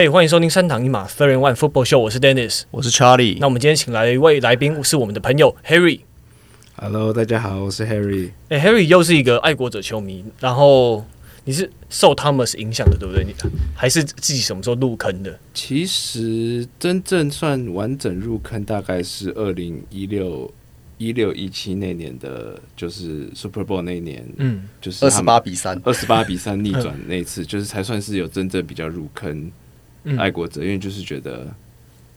嘿，欢迎收听三堂一马 Third and One Football Show，我是 Dennis，我是 Charlie。那我们今天请来一位来宾，是我们的朋友 Harry。Hello，大家好，我是 Harry。哎，Harry 又是一个爱国者球迷，然后你是受 Thomas 影响的，对不对？你还是自己什么时候入坑的？其实真正算完整入坑，大概是二零一六。一六一七那年的，就是 Super Bowl 那年，嗯，就是二十八比三，二十八比三逆转那次，就是才算是有真正比较入坑爱国者，因为就是觉得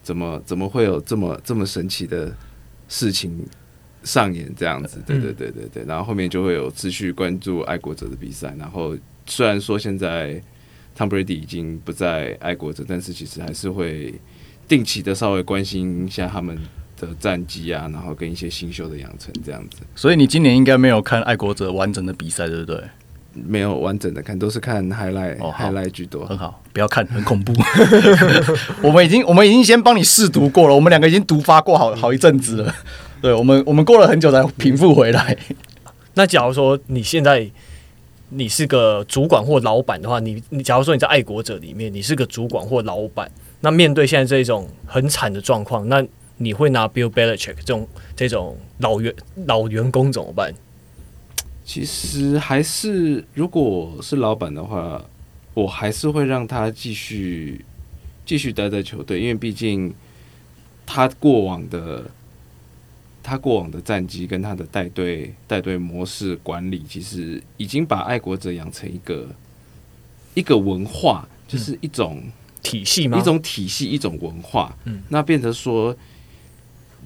怎么怎么会有这么这么神奇的事情上演这样子，对对对对对，然后后面就会有持续关注爱国者的比赛，然后虽然说现在 Tom Brady 已经不在爱国者，但是其实还是会定期的稍微关心一下他们。的战绩啊，然后跟一些新秀的养成这样子，所以你今年应该没有看爱国者完整的比赛，对不对？没有完整的看，都是看 highlight，哦，highlight 居多。很好，不要看，很恐怖。我们已经，我们已经先帮你试读过了，我们两个已经读发过好好一阵子了。对，我们，我们过了很久才平复回来。那假如说你现在你是个主管或老板的话，你你假如说你在爱国者里面，你是个主管或老板，那面对现在这种很惨的状况，那你会拿 Bill Belichick 这种这种老员老员工怎么办？其实还是，如果是老板的话，我还是会让他继续继续待在球队，因为毕竟他过往的他过往的战绩跟他的带队带队模式管理，其实已经把爱国者养成一个一个文化，就是一种体系吗？一种体系，一种文化。嗯，那变成说。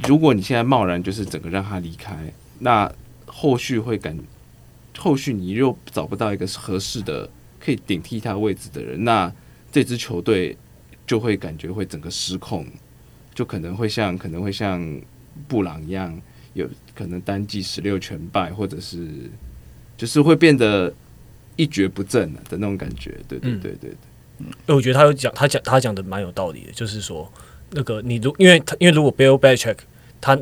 如果你现在贸然就是整个让他离开，那后续会感，后续你又找不到一个合适的可以顶替他位置的人，那这支球队就会感觉会整个失控，就可能会像可能会像布朗一样，有可能单季十六全败，或者是就是会变得一蹶不振的那种感觉。对对对对对，嗯，我觉得他有讲，他讲他讲的蛮有道理的，就是说。那个，你如因为他，因为如果 Bill Belichick 他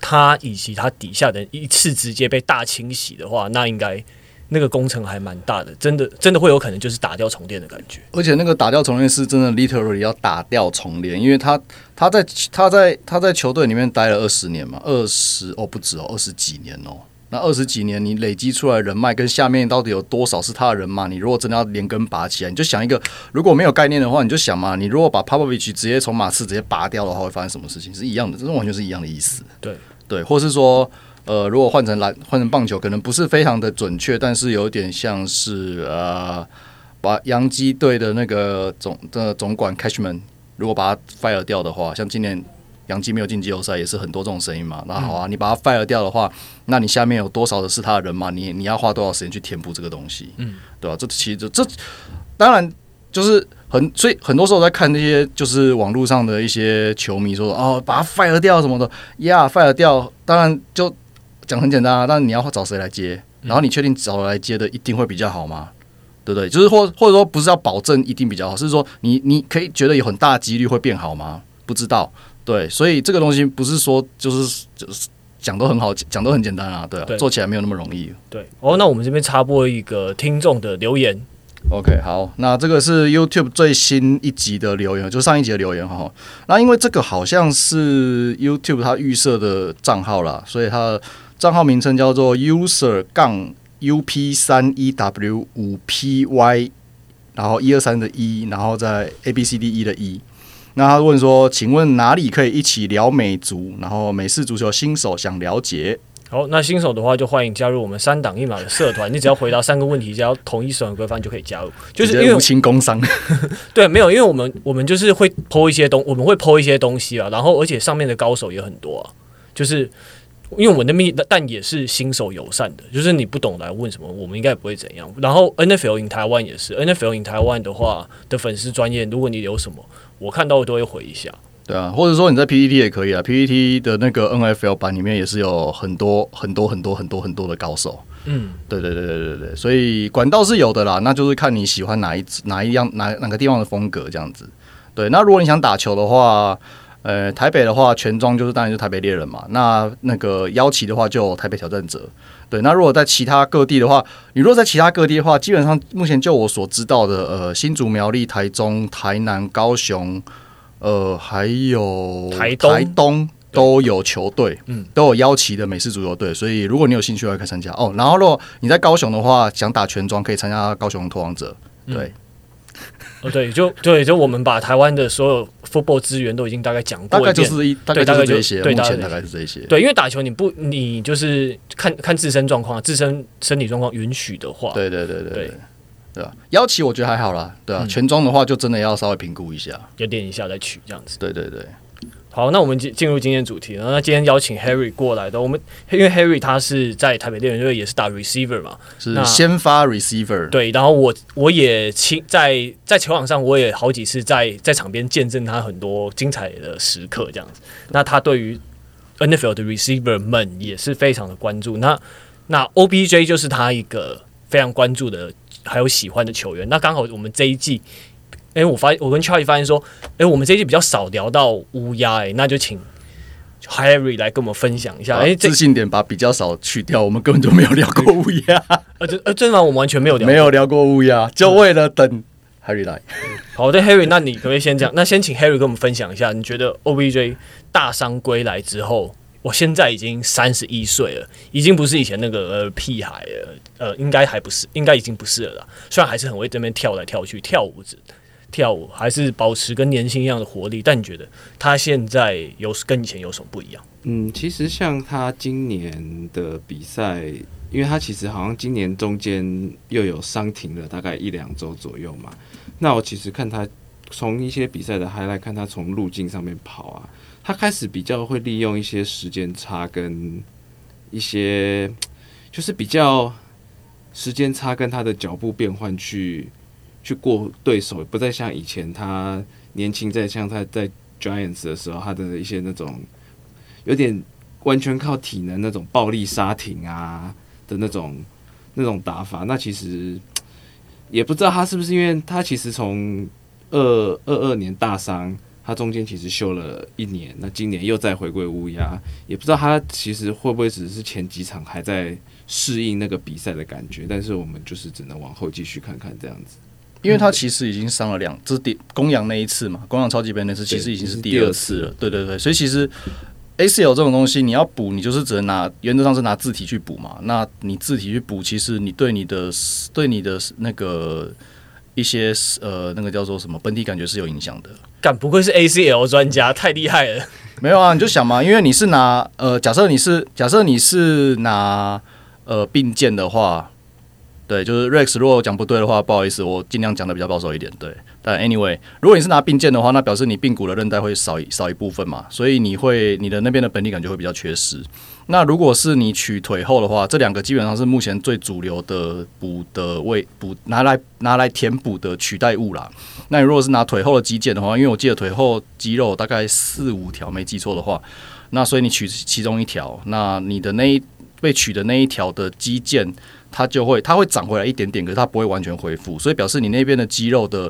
他以及他底下的人一次直接被大清洗的话，那应该那个工程还蛮大的，真的真的会有可能就是打掉重练的感觉。而且那个打掉重练是真的 literally 要打掉重练，因为他他在他在他在球队里面待了二十年嘛，二十哦不止哦，二十几年哦。那二十几年，你累积出来人脉跟下面到底有多少是他的人嘛？你如果真的要连根拔起来，你就想一个，如果没有概念的话，你就想嘛，你如果把 Popovich 直接从马刺直接拔掉的话，会发生什么事情？是一样的，这种完全是一样的意思。对对，或是说，呃，如果换成篮换成棒球，可能不是非常的准确，但是有点像是呃，把洋基队的那个总的总管 Cashman 如果把他 fire 掉的话，像今年。洋基没有进季后赛，也是很多这种声音嘛。那好啊，你把他 fire 掉的话，那你下面有多少的是他的人嘛？你你要花多少时间去填补这个东西？嗯，对吧？这其实这，这当然就是很，所以很多时候在看那些就是网络上的一些球迷说哦，把他 fire 掉什么的呀，yeah，fire 掉，当然就讲很简单啊。但是你要找谁来接？然后你确定找来接的一定会比较好吗？对不对？就是或或者说不是要保证一定比较好，是说你你可以觉得有很大的几率会变好吗？不知道。对，所以这个东西不是说就是就是讲都很好，讲都很简单啊，对啊，对，做起来没有那么容易。对，哦，那我们这边插播一个听众的留言。OK，好，那这个是 YouTube 最新一集的留言，就上一集的留言哈。那因为这个好像是 YouTube 它预设的账号啦，所以它的账号名称叫做 User 杠 UP 三 EW 五 PY，然后一二三的一，然后在 ABCD 一的一。那他问说：“请问哪里可以一起聊美足？然后美式足球新手想了解。好，那新手的话就欢迎加入我们三档一码的社团。你只要回答三个问题，只要同意使用规范就可以加入。就是因为无情工商，对，没有，因为我们我们就是会 po 一些东，我们会 po 一些东西啊。然后而且上面的高手也很多啊。就是因为我们的密，但也是新手友善的。就是你不懂来问什么，我们应该也不会怎样。然后 NFL in 台湾也是 NFL in 台湾的话的粉丝专业，如果你有什么。我看到我都会回一下，对啊，或者说你在 PPT 也可以啊，PPT 的那个 NFL 版里面也是有很多很多很多很多很多的高手，嗯，对对对对对对，所以管道是有的啦，那就是看你喜欢哪一哪一样哪哪个地方的风格这样子。对，那如果你想打球的话，呃，台北的话，全装就是当然就是台北猎人嘛。那那个邀旗的话，就台北挑战者。对，那如果在其他各地的话，你如果在其他各地的话，基本上目前就我所知道的，呃，新竹、苗栗、台中、台南、高雄，呃，还有台东，台东都有球队，嗯，都有邀旗的美式足球队。所以如果你有兴趣的话，可以参加哦。然后如果你在高雄的话，想打全装，可以参加高雄拓王者。对。嗯哦，对，就对，就我们把台湾的所有 football 资源都已经大概讲过，大概就是一，大概就是这些，对，目前大概是这些。对，因为打球你不，你就是看看自身状况，自身身体状况允许的话，对对对对对，对吧？邀旗我觉得还好啦，对啊，全装的话就真的要稍微评估一下，要练一下再取这样子。对对对。好，那我们进进入今天主题了。那今天邀请 Harry 过来的，我们因为 Harry 他是在台北猎人队也是打 receiver 嘛，是先发 receiver。对，然后我我也亲在在球场上，我也好几次在在场边见证他很多精彩的时刻，这样子。那他对于 NFL 的 receiver 们也是非常的关注。那那 OBJ 就是他一个非常关注的还有喜欢的球员。那刚好我们这一季。哎、欸，我发现我跟 Charlie 发现说，哎、欸，我们这一季比较少聊到乌鸦，哎，那就请 Harry 来跟我们分享一下。哎、欸，自信点把比较少去掉，我们根本就没有聊过乌鸦。呃，真呃，真的吗？我们完全没有聊，没有聊过乌鸦，就为了等 Harry 来。好的，Harry，那你可不可以先这样？那先请 Harry 跟我们分享一下，你觉得 OBJ 大伤归来之后，我现在已经三十一岁了，已经不是以前那个呃屁孩了，呃，应该还不是，应该已经不是了啦。虽然还是很会这边跳来跳去跳舞子。跳舞还是保持跟年轻一样的活力，但你觉得他现在有跟以前有什么不一样？嗯，其实像他今年的比赛，因为他其实好像今年中间又有伤停了大概一两周左右嘛。那我其实看他从一些比赛的 highlight，看他从路径上面跑啊，他开始比较会利用一些时间差跟一些 就是比较时间差跟他的脚步变换去。去过对手，不再像以前他年轻在像他在 Giants 的时候，他的一些那种有点完全靠体能那种暴力刹停啊的那种那种打法。那其实也不知道他是不是因为他其实从二二二年大伤，他中间其实休了一年，那今年又再回归乌鸦，也不知道他其实会不会只是前几场还在适应那个比赛的感觉。但是我们就是只能往后继续看看这样子。因为他其实已经伤了两，这是第公羊那一次嘛，公羊超级杯那次其实已经是第二次了。对对对，所以其实 ACL 这种东西你要补，你就是只能拿原则上是拿字体去补嘛。那你字体去补，其实你对你的对你的那个一些呃那个叫做什么本体感觉是有影响的。干，不愧是 ACL 专家，太厉害了。没有啊，你就想嘛，因为你是拿呃，假设你是假设你是拿呃并肩的话。对，就是 Rex，如果讲不对的话，不好意思，我尽量讲的比较保守一点。对，但 anyway，如果你是拿并肩的话，那表示你髌骨的韧带会少一少一部分嘛，所以你会你的那边的本体感觉会比较缺失。那如果是你取腿后的话，这两个基本上是目前最主流的补的位补拿来拿来填补的取代物啦。那你如果是拿腿后的肌腱的话，因为我记得腿后肌肉大概四五条，没记错的话，那所以你取其中一条，那你的那一被取的那一条的肌腱。它就会，它会长回来一点点，可是它不会完全恢复，所以表示你那边的肌肉的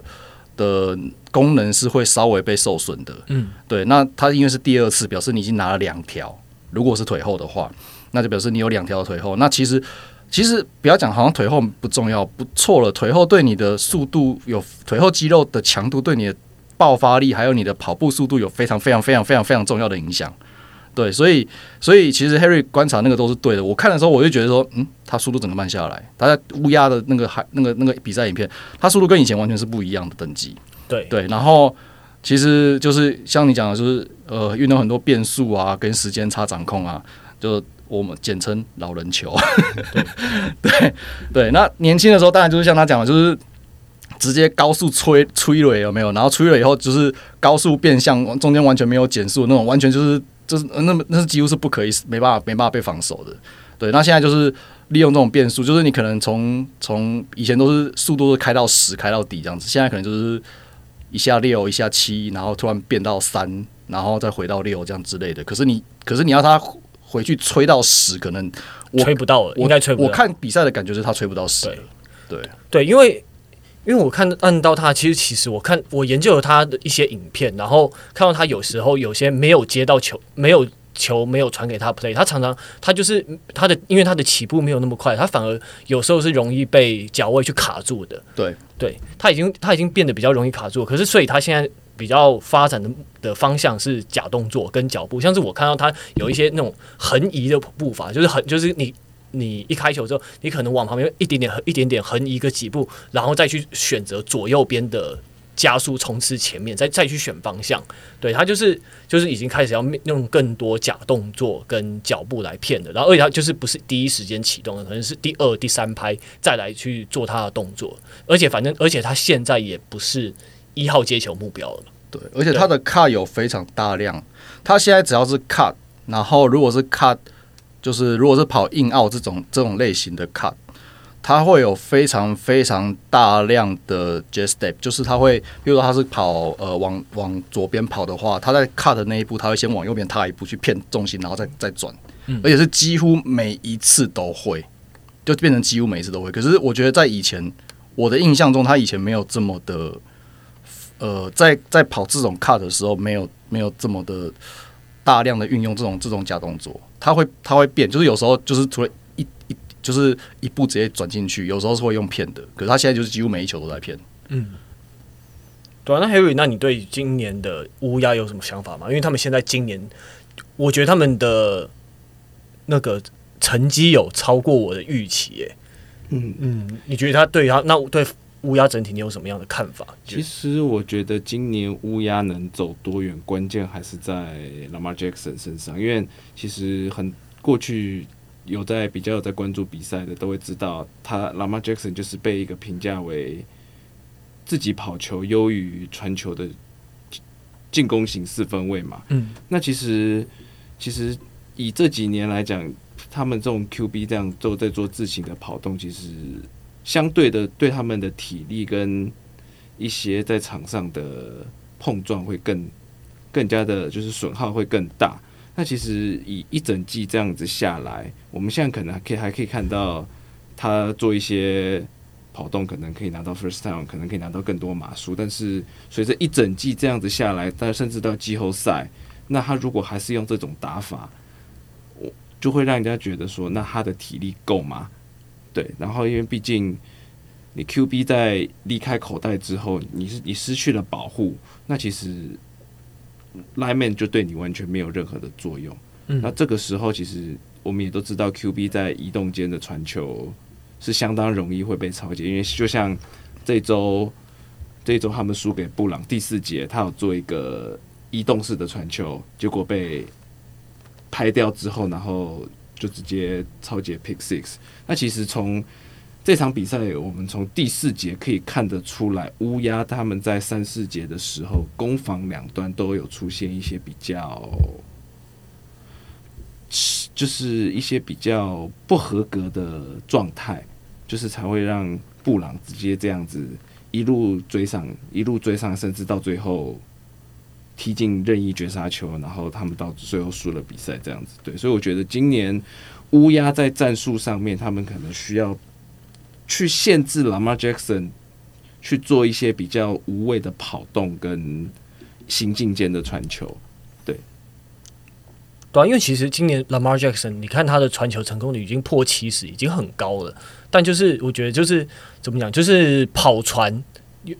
的功能是会稍微被受损的。嗯，对。那它因为是第二次，表示你已经拿了两条。如果是腿后的话，那就表示你有两条腿后。那其实其实不要讲，好像腿后不重要，不错了。腿后对你的速度有，腿后肌肉的强度对你的爆发力，还有你的跑步速度有非常非常非常非常非常重要的影响。对，所以所以其实 Harry 观察那个都是对的。我看的时候，我就觉得说，嗯，他速度整个慢下来。他在乌鸦的那个还那个那个比赛影片，他速度跟以前完全是不一样的等级。对对，然后其实就是像你讲的，就是呃，运动很多变数啊，跟时间差掌控啊，就我们简称老人球。对对，那年轻的时候当然就是像他讲的，就是直接高速吹吹了有没有？然后吹了以后就是高速变向，中间完全没有减速那种，完全就是。就是那么那是几乎是不可以，没办法没办法被防守的。对，那现在就是利用这种变数，就是你可能从从以前都是速度是开到十开到底这样子，现在可能就是一下六一下七，然后突然变到三，然后再回到六这样之类的。可是你可是你要他回去吹到十，可能我吹不到了，应该吹不到。我看比赛的感觉是他吹不到十。对对对，因为。因因为我看按到他，其实其实我看我研究了他的一些影片，然后看到他有时候有些没有接到球，没有球没有传给他 play，他常常他就是他的，因为他的起步没有那么快，他反而有时候是容易被脚位去卡住的。对，对他已经他已经变得比较容易卡住，可是所以他现在比较发展的的方向是假动作跟脚步，像是我看到他有一些那种横移的步伐，就是很就是你。你一开球之后，你可能往旁边一点点、一点点横移个几步，然后再去选择左右边的加速冲刺前面，再再去选方向。对，他就是就是已经开始要用更多假动作跟脚步来骗的，然后而且他就是不是第一时间启动的，可能是第二、第三拍再来去做他的动作。而且反正，而且他现在也不是一号接球目标了。对，而且他的 cut 有非常大量，他现在只要是 cut，然后如果是 cut。就是如果是跑硬奥这种这种类型的 cut，它会有非常非常大量的 jet step，就是它会，比如说它是跑呃往往左边跑的话，它在 cut 的那一步，它会先往右边踏一步去骗重心，然后再再转，而且是几乎每一次都会，就变成几乎每一次都会。可是我觉得在以前我的印象中，他以前没有这么的，呃，在在跑这种 cut 的时候，没有没有这么的大量的运用这种这种假动作。他会他会变，就是有时候就是除了就是一步直接转进去，有时候是会用骗的。可是他现在就是几乎每一球都在骗。嗯，对啊。那 Harry，那你对今年的乌鸦有什么想法吗？因为他们现在今年，我觉得他们的那个成绩有超过我的预期耶。嗯嗯，你觉得他对他那对？乌鸦整体，你有什么样的看法？其实我觉得今年乌鸦能走多远，关键还是在 Lamar Jackson 身上。因为其实很过去有在比较有在关注比赛的，都会知道他 Lamar Jackson 就是被一个评价为自己跑球优于传球的进攻型四分卫嘛。嗯，那其实其实以这几年来讲，他们这种 QB 这样都在做自行的跑动，其实。相对的，对他们的体力跟一些在场上的碰撞会更更加的，就是损耗会更大。那其实以一整季这样子下来，我们现在可能还可以还可以看到他做一些跑动，可能可以拿到 first down，可能可以拿到更多码数。但是随着一整季这样子下来，但甚至到季后赛，那他如果还是用这种打法，我就会让人家觉得说，那他的体力够吗？对，然后因为毕竟你 QB 在离开口袋之后，你是你失去了保护，那其实 Lineman 就对你完全没有任何的作用。嗯，那这个时候其实我们也都知道，QB 在移动间的传球是相当容易会被抄截，因为就像这周这周他们输给布朗第四节，他有做一个移动式的传球，结果被拍掉之后，然后。就直接抄截 pick six。那其实从这场比赛，我们从第四节可以看得出来，乌鸦他们在三四节的时候，攻防两端都有出现一些比较，就是一些比较不合格的状态，就是才会让布朗直接这样子一路追上，一路追上，甚至到最后。踢进任意绝杀球，然后他们到最后输了比赛，这样子对，所以我觉得今年乌鸦在战术上面，他们可能需要去限制 Lamar Jackson 去做一些比较无谓的跑动跟行进间的传球，对，对，因为其实今年 Lamar Jackson，你看他的传球成功率已经破七十，已经很高了，但就是我觉得就是怎么讲，就是跑传。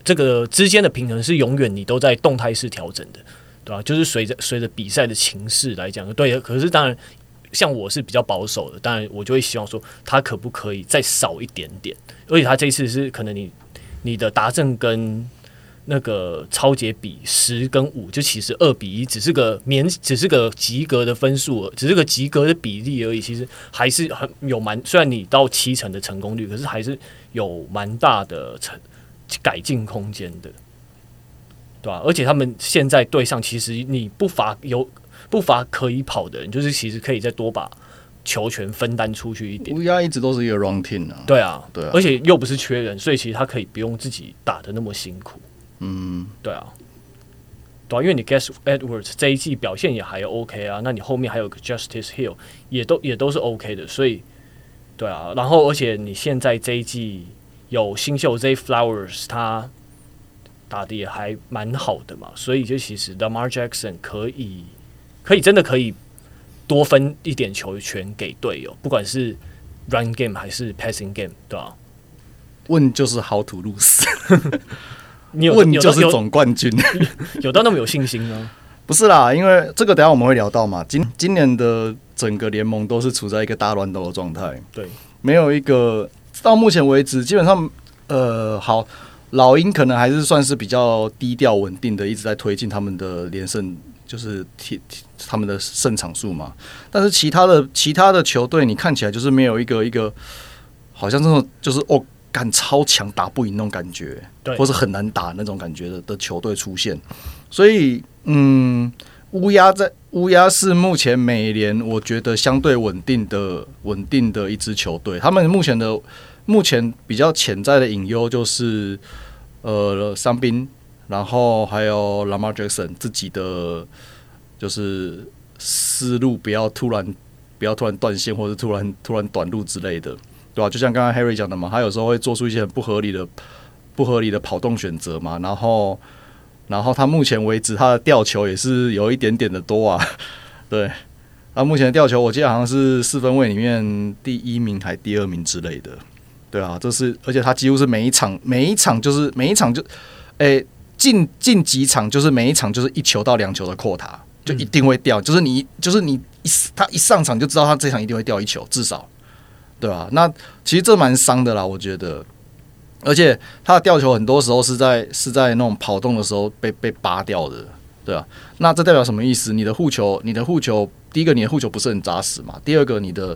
这个之间的平衡是永远你都在动态式调整的，对吧？就是随着随着比赛的情势来讲，对。可是当然，像我是比较保守的，当然我就会希望说，他可不可以再少一点点？而且他这一次是可能你你的达阵跟那个抄截比十跟五，就其实二比一，只是个免，只是个及格的分数，只是个及格的比例而已。其实还是很有蛮，虽然你到七成的成功率，可是还是有蛮大的成。改进空间的，对吧、啊？而且他们现在对上，其实你不乏有不乏可以跑的人，就是其实可以再多把球权分担出去一点。乌鸦一直都是一个 run team 啊，对啊，对啊，而且又不是缺人，所以其实他可以不用自己打的那么辛苦。嗯，对啊，对啊，因为你 Guess Edwards 这一季表现也还 OK 啊，那你后面还有个 Justice Hill 也都也都是 OK 的，所以对啊，然后而且你现在这一季。有新秀 Zay Flowers，他打的也还蛮好的嘛，所以就其实 Lamar Jackson 可以可以真的可以多分一点球权给队友，不管是 Run Game 还是 Passing Game，对吧？问就是 How to lose，你有问就是总冠军，有，有到那么有信心吗？不是啦，因为这个等下我们会聊到嘛。今今年的整个联盟都是处在一个大乱斗的状态，对，没有一个到目前为止，基本上呃，好，老鹰可能还是算是比较低调稳定的，一直在推进他们的连胜，就是提他们的胜场数嘛。但是其他的其他的球队，你看起来就是没有一个一个，好像这种就是哦，敢超强打不赢那种感觉，对，或是很难打那种感觉的的球队出现，所以。嗯，乌鸦在乌鸦是目前美联我觉得相对稳定的稳定的一支球队。他们目前的目前比较潜在的隐忧就是呃伤兵，然后还有 Lamar Jackson 自己的就是思路不要突然不要突然断线或者突然突然短路之类的，对吧？就像刚刚 Harry 讲的嘛，他有时候会做出一些很不合理的不合理的跑动选择嘛，然后。然后他目前为止，他的吊球也是有一点点的多啊。对，他目前的吊球，我记得好像是四分位里面第一名还第二名之类的。对啊，这是而且他几乎是每一场每一场就是每一场就，诶进进几场就是每一场就是一球到两球的 quota，就一定会掉。就是你就是你一他一上场就知道他这场一定会掉一球，至少，对吧？那其实这蛮伤的啦，我觉得。而且他的吊球很多时候是在是在那种跑动的时候被被拔掉的，对啊，那这代表什么意思？你的护球，你的护球，第一个你的护球不是很扎实嘛？第二个你的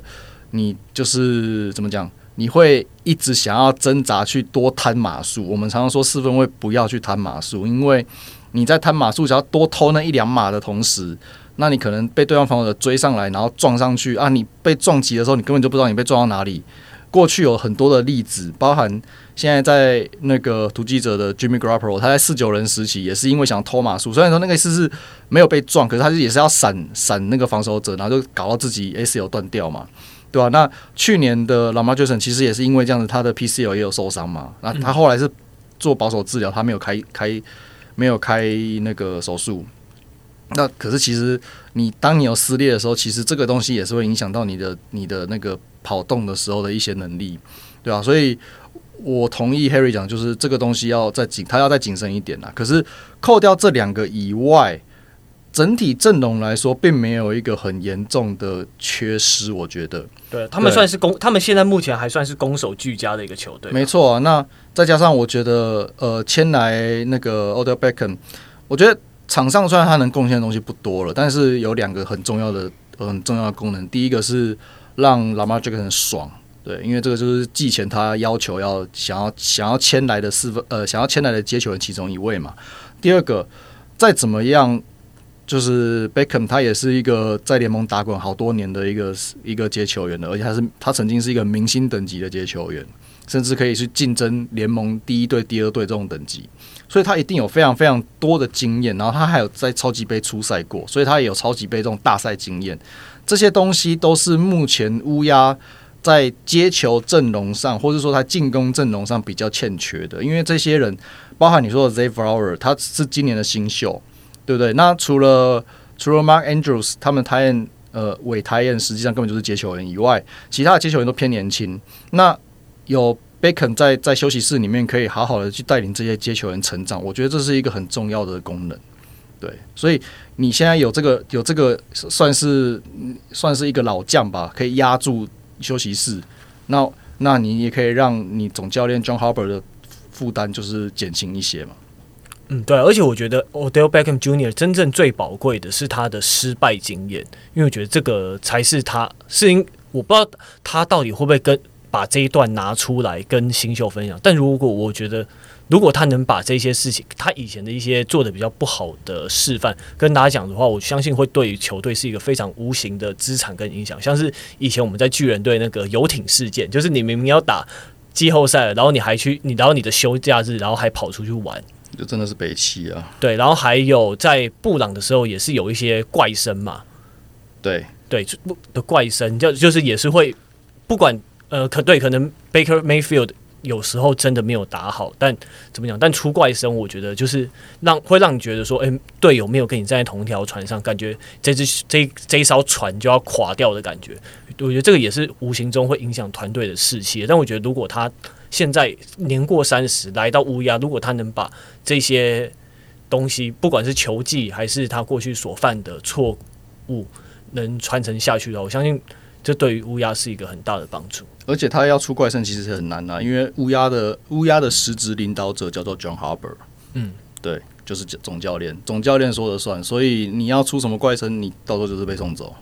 你就是怎么讲？你会一直想要挣扎去多摊码数。我们常常说四分位不要去摊码数，因为你在摊码数想要多偷那一两码的同时，那你可能被对方防守者追上来，然后撞上去啊！你被撞击的时候，你根本就不知道你被撞到哪里。过去有很多的例子，包含现在在那个突击者的 Jimmy Garoppolo，他在四九人时期也是因为想偷码数，虽然说那个次是没有被撞，可是他也是要闪闪那个防守者，然后就搞到自己 ACL 断掉嘛，对吧、啊？那去年的 Lamar Jackson 其实也是因为这样子，他的 PCL 也有受伤嘛，那他后来是做保守治疗，他没有开开没有开那个手术。那可是其实你当你有撕裂的时候，其实这个东西也是会影响到你的你的那个。跑动的时候的一些能力，对吧、啊？所以我同意 Harry 讲，就是这个东西要再谨，他要再谨慎一点啦。可是扣掉这两个以外，整体阵容来说，并没有一个很严重的缺失。我觉得，对他们算是攻，他们现在目前还算是攻守俱佳的一个球队。没错啊，那再加上我觉得，呃，签来那个 Odell Beckham，我觉得场上虽然他能贡献的东西不多了，但是有两个很重要的、很重要的功能。第一个是。让 Lamar Jackson 爽，对，因为这个就是季前他要求要想要想要签来的四分呃想要签来的接球人其中一位嘛。第二个，再怎么样，就是 Beckham 他也是一个在联盟打滚好多年的一个一个接球员的，而且他是他曾经是一个明星等级的接球员，甚至可以去竞争联盟第一队、第二队这种等级，所以他一定有非常非常多的经验。然后他还有在超级杯出赛过，所以他也有超级杯这种大赛经验。这些东西都是目前乌鸦在接球阵容上，或者说他进攻阵容上比较欠缺的。因为这些人，包含你说的 Zay Flower，他是今年的新秀，对不对？那除了除了 Mark Andrews，他们台燕呃韦台燕实际上根本就是接球员以外，其他的接球员都偏年轻。那有 Beckham 在在休息室里面可以好好的去带领这些接球员成长，我觉得这是一个很重要的功能。对，所以你现在有这个有这个算是算是一个老将吧，可以压住休息室。那那你也可以让你总教练 John Harbaugh 的负担就是减轻一些嘛。嗯，对，而且我觉得 Odell Beckham Jr. 真正最宝贵的是他的失败经验，因为我觉得这个才是他是因我不知道他到底会不会跟把这一段拿出来跟新秀分享，但如果我觉得。如果他能把这些事情，他以前的一些做的比较不好的示范跟大家讲的话，我相信会对于球队是一个非常无形的资产跟影响。像是以前我们在巨人队那个游艇事件，就是你明明要打季后赛了，然后你还去，你然后你的休假日，然后还跑出去玩，就真的是北汽啊。对，然后还有在布朗的时候，也是有一些怪声嘛。对对，的怪声就就是也是会不管呃，可对可能 Baker Mayfield。有时候真的没有打好，但怎么讲？但出怪声，我觉得就是让会让你觉得说，哎、欸，队友没有跟你站在同一条船上，感觉这只这这一艘船就要垮掉的感觉。我觉得这个也是无形中会影响团队的士气。但我觉得，如果他现在年过三十来到乌鸦，如果他能把这些东西，不管是球技还是他过去所犯的错误，能传承下去的话，我相信。这对于乌鸦是一个很大的帮助，而且他要出怪声其实是很难的，因为乌鸦的乌鸦的实职领导者叫做 John Harbaugh，嗯，对，就是总教练，总教练说了算，所以你要出什么怪声，你到时候就是被送走，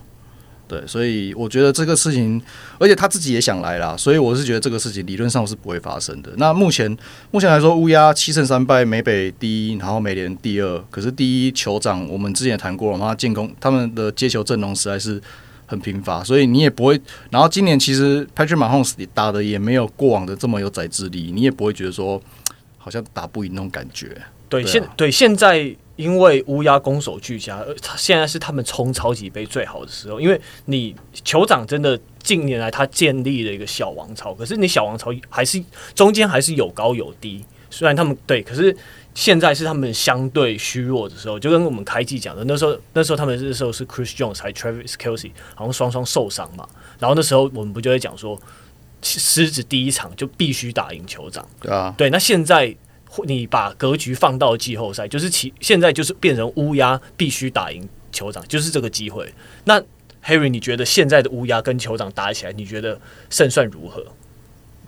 对，所以我觉得这个事情，而且他自己也想来啦，所以我是觉得这个事情理论上是不会发生的。那目前目前来说，乌鸦七胜三败，美北第一，然后美联第二，可是第一酋长我们之前也谈过了嘛，他进攻他们的接球阵容实在是。很贫乏，所以你也不会。然后今年其实 Patrick Mahomes 打的也没有过往的这么有宰制力，你也不会觉得说好像打不赢那种感觉。对，对啊、现对现在因为乌鸦攻守俱佳，他现在是他们冲超级杯最好的时候。因为你酋长真的近年来他建立了一个小王朝，可是你小王朝还是中间还是有高有低。虽然他们对，可是。现在是他们相对虚弱的时候，就跟我们开季讲的，那时候那时候他们那时候是 Chris Jones 还 Travis Kelsey 好像双双受伤嘛，然后那时候我们不就会讲说，狮子第一场就必须打赢酋长，对啊，对，那现在你把格局放到季后赛，就是其现在就是变成乌鸦必须打赢酋长，就是这个机会。那 Harry，你觉得现在的乌鸦跟酋长打起来，你觉得胜算如何？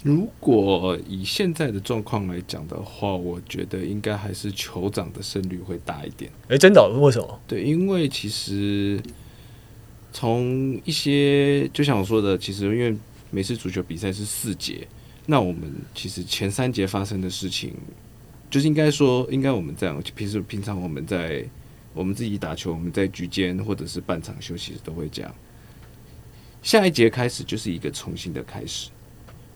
如果以现在的状况来讲的话，我觉得应该还是酋长的胜率会大一点。哎、欸，真的？为什么？对，因为其实从一些就像我说的，其实因为每次足球比赛是四节，那我们其实前三节发生的事情，就是应该说，应该我们这样，平时平常我们在我们自己打球，我们在局间或者是半场休息都会讲，下一节开始就是一个重新的开始。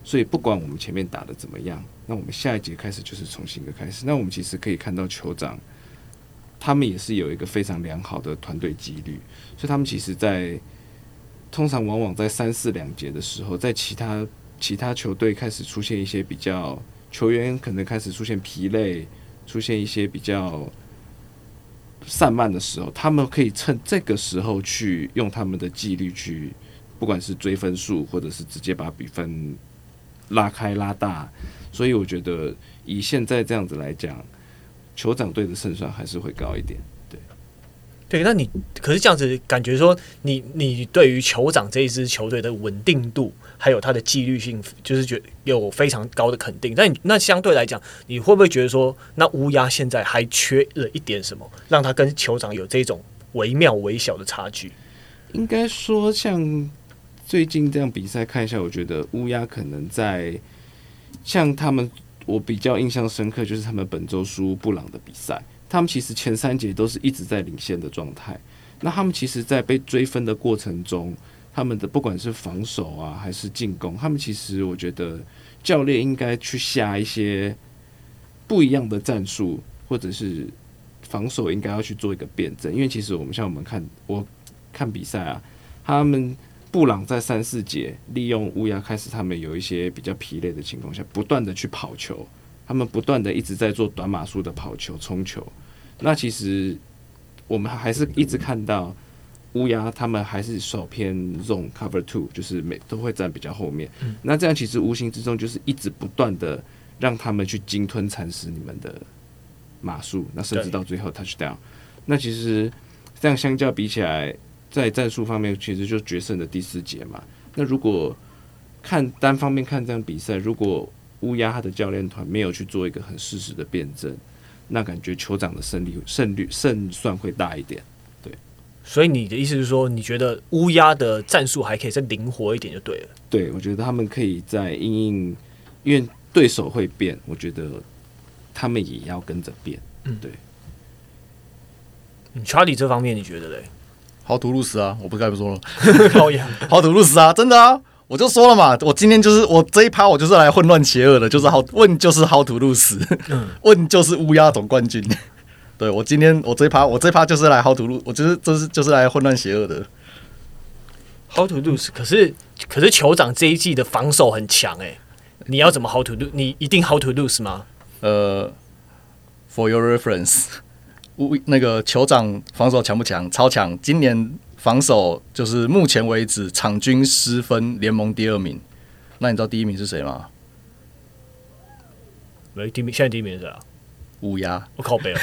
所以不管我们前面打得怎么样，那我们下一节开始就是重新的开始。那我们其实可以看到酋长，他们也是有一个非常良好的团队纪律，所以他们其实在通常往往在三四两节的时候，在其他其他球队开始出现一些比较球员可能开始出现疲累，出现一些比较散漫的时候，他们可以趁这个时候去用他们的纪律去，不管是追分数，或者是直接把比分。拉开拉大，所以我觉得以现在这样子来讲，酋长队的胜算还是会高一点。对，那你可是这样子感觉说你，你对于酋长这一支球队的稳定度，还有它的纪律性，就是觉有非常高的肯定。但那相对来讲，你会不会觉得说，那乌鸦现在还缺了一点什么，让他跟酋长有这种微妙微小的差距？应该说像。最近这样比赛看一下，我觉得乌鸦可能在像他们，我比较印象深刻就是他们本周输布朗的比赛，他们其实前三节都是一直在领先的状态。那他们其实，在被追分的过程中，他们的不管是防守啊还是进攻，他们其实我觉得教练应该去下一些不一样的战术，或者是防守应该要去做一个辩证。因为其实我们像我们看我看比赛啊，他们。布朗在三四节利用乌鸦开始，他们有一些比较疲累的情况下，不断的去跑球，他们不断的一直在做短码数的跑球、冲球。那其实我们还是一直看到乌鸦，他们还是守偏 zone cover two，就是每都会站比较后面。那这样其实无形之中就是一直不断的让他们去鲸吞蚕食你们的码数，那甚至到最后 touchdown。那其实这样相较比起来。在战术方面，其实就决胜的第四节嘛。那如果看单方面看这样比赛，如果乌鸦他的教练团没有去做一个很适时的辩证，那感觉酋长的胜利胜率胜算会大一点。对，所以你的意思是说，你觉得乌鸦的战术还可以再灵活一点就对了？对，我觉得他们可以在因应，因为对手会变，我觉得他们也要跟着变。嗯，对。嗯，查理这方面你觉得嘞？好土路斯啊！我不该不说了，好土路斯啊！真的啊！我就说了嘛，我今天就是我这一趴，我就是来混乱邪恶的，就是好问就是好土路斯，问就是乌鸦总冠军。对，我今天我这一趴，我这一趴就是来好土路，我就是就是就是来混乱邪恶的。How to lose？，可是可是酋长这一季的防守很强哎、欸，你要怎么 how to lose？你一定 how to lose 吗？呃，For your reference，乌那个酋长防守强不强？超强！今年防守就是目前为止场均失分联盟第二名。那你知道第一名是谁吗？喂，第一名现在第一名是谁啊？乌鸦，我靠北了。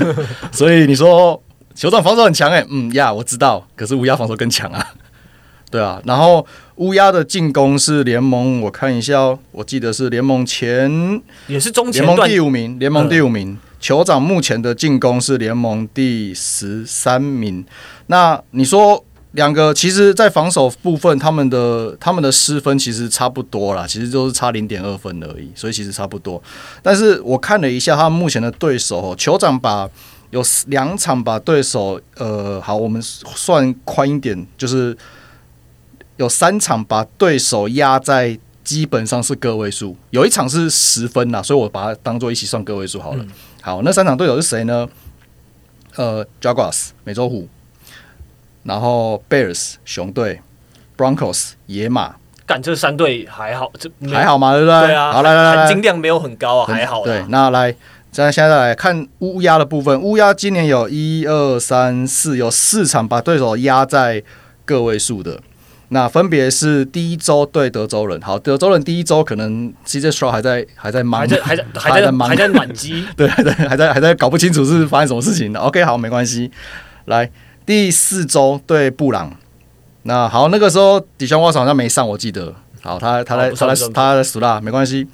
所以你说酋长防守很强哎，嗯呀，我知道。可是乌鸦防守更强啊。对啊，然后乌鸦的进攻是联盟，我看一下哦，我记得是联盟前也是中前联盟第五名，联盟第五名。酋长目前的进攻是联盟第十三名。那你说两个，其实，在防守部分，他们的他们的失分其实差不多啦，其实都是差零点二分而已，所以其实差不多。但是我看了一下他目前的对手，酋长把有两场把对手，呃，好，我们算宽一点，就是。有三场把对手压在基本上是个位数，有一场是十分呐，所以我把它当做一起算个位数好了。好，那三场对手是谁呢？呃，Jaguars 美洲虎，然后 Bears 熊队，Broncos 野马。干这三队还好，这还好嘛？对不对？对啊。好，来来来，含金量没有很高啊，还好。对，那来，咱现在来看乌鸦的部分。乌鸦今年有一二三四，有四场把对手压在个位数的。那分别是第一周对德州人，好，德州人第一周可能 CJ Stroud 还在还在忙，还在还在还在还在暖机，对对，还在还在搞不清楚是发生什么事情的。OK，好，没关系。来第四周对布朗，那好，那个时候 Deshaun Watson 好像没上，我记得。好，他他在他在他在死啦，没关系。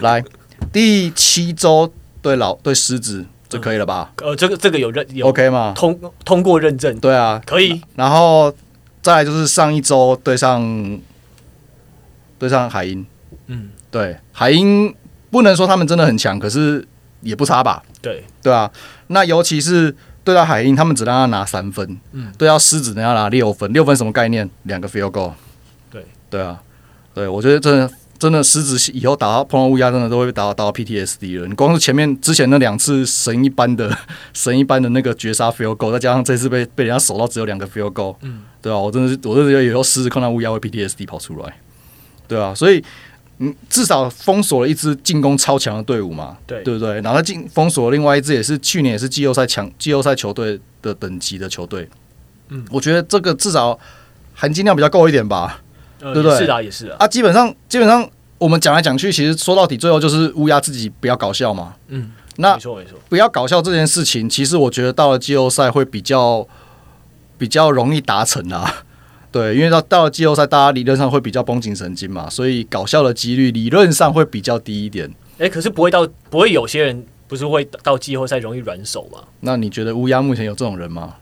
来第七周对老对狮子，就可以了吧？呃，这个这个有认有 OK 吗？通通过认证，对啊，可以。然后。再来就是上一周对上对上海鹰，嗯，对，海鹰不能说他们真的很强，可是也不差吧？对，对啊。那尤其是对到海鹰，他们只让他拿三分，嗯，对到狮子，能要拿六分，六分什么概念？两个 field goal。对，对啊，对，我觉得真的。真的狮子以后打到碰到乌鸦，真的都会打到打到 PTSD 了。你光是前面之前那两次神一般的 神一般的那个绝杀 field goal，再加上这次被被人家守到只有两个 field goal，嗯，对啊，我真的是，我真的觉得以后狮子碰到乌鸦会 PTSD 跑出来，对啊，所以嗯，至少封锁了一支进攻超强的队伍嘛，对对不对？然后他进封锁了另外一支也是去年也是季后赛强季后赛球队的等级的球队，嗯，我觉得这个至少含金量比较够一点吧。呃、对不对？是啊，也是啊。啊，基本上，基本上，我们讲来讲去，其实说到底，最后就是乌鸦自己不要搞笑嘛。嗯，那没错没错，不要搞笑这件事情，其实我觉得到了季后赛会比较比较容易达成啊。对，因为到到了季后赛，大家理论上会比较绷紧神经嘛，所以搞笑的几率理论上会比较低一点。哎，可是不会到不会有些人不是会到季后赛容易软手吗？那你觉得乌鸦目前有这种人吗？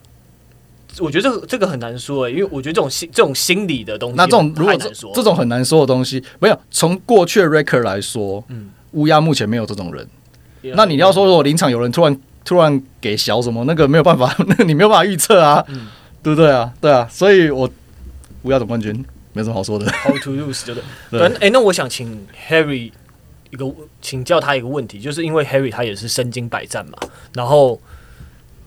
我觉得这个这个很难说诶、欸，因为我觉得这种心这种心理的东西，那这种如果这，这种很难说的东西，没有从过去的 record 来说，嗯，乌鸦目前没有这种人。嗯、那你要说如果临场有人突然突然给小什么，那个没有办法，那个你没有办法预测啊，嗯、对不对啊？对啊，所以我乌鸦总冠军没什么好说的。How to lose 就是 对。哎、欸，那我想请 Harry 一个请教他一个问题，就是因为 Harry 他也是身经百战嘛，然后。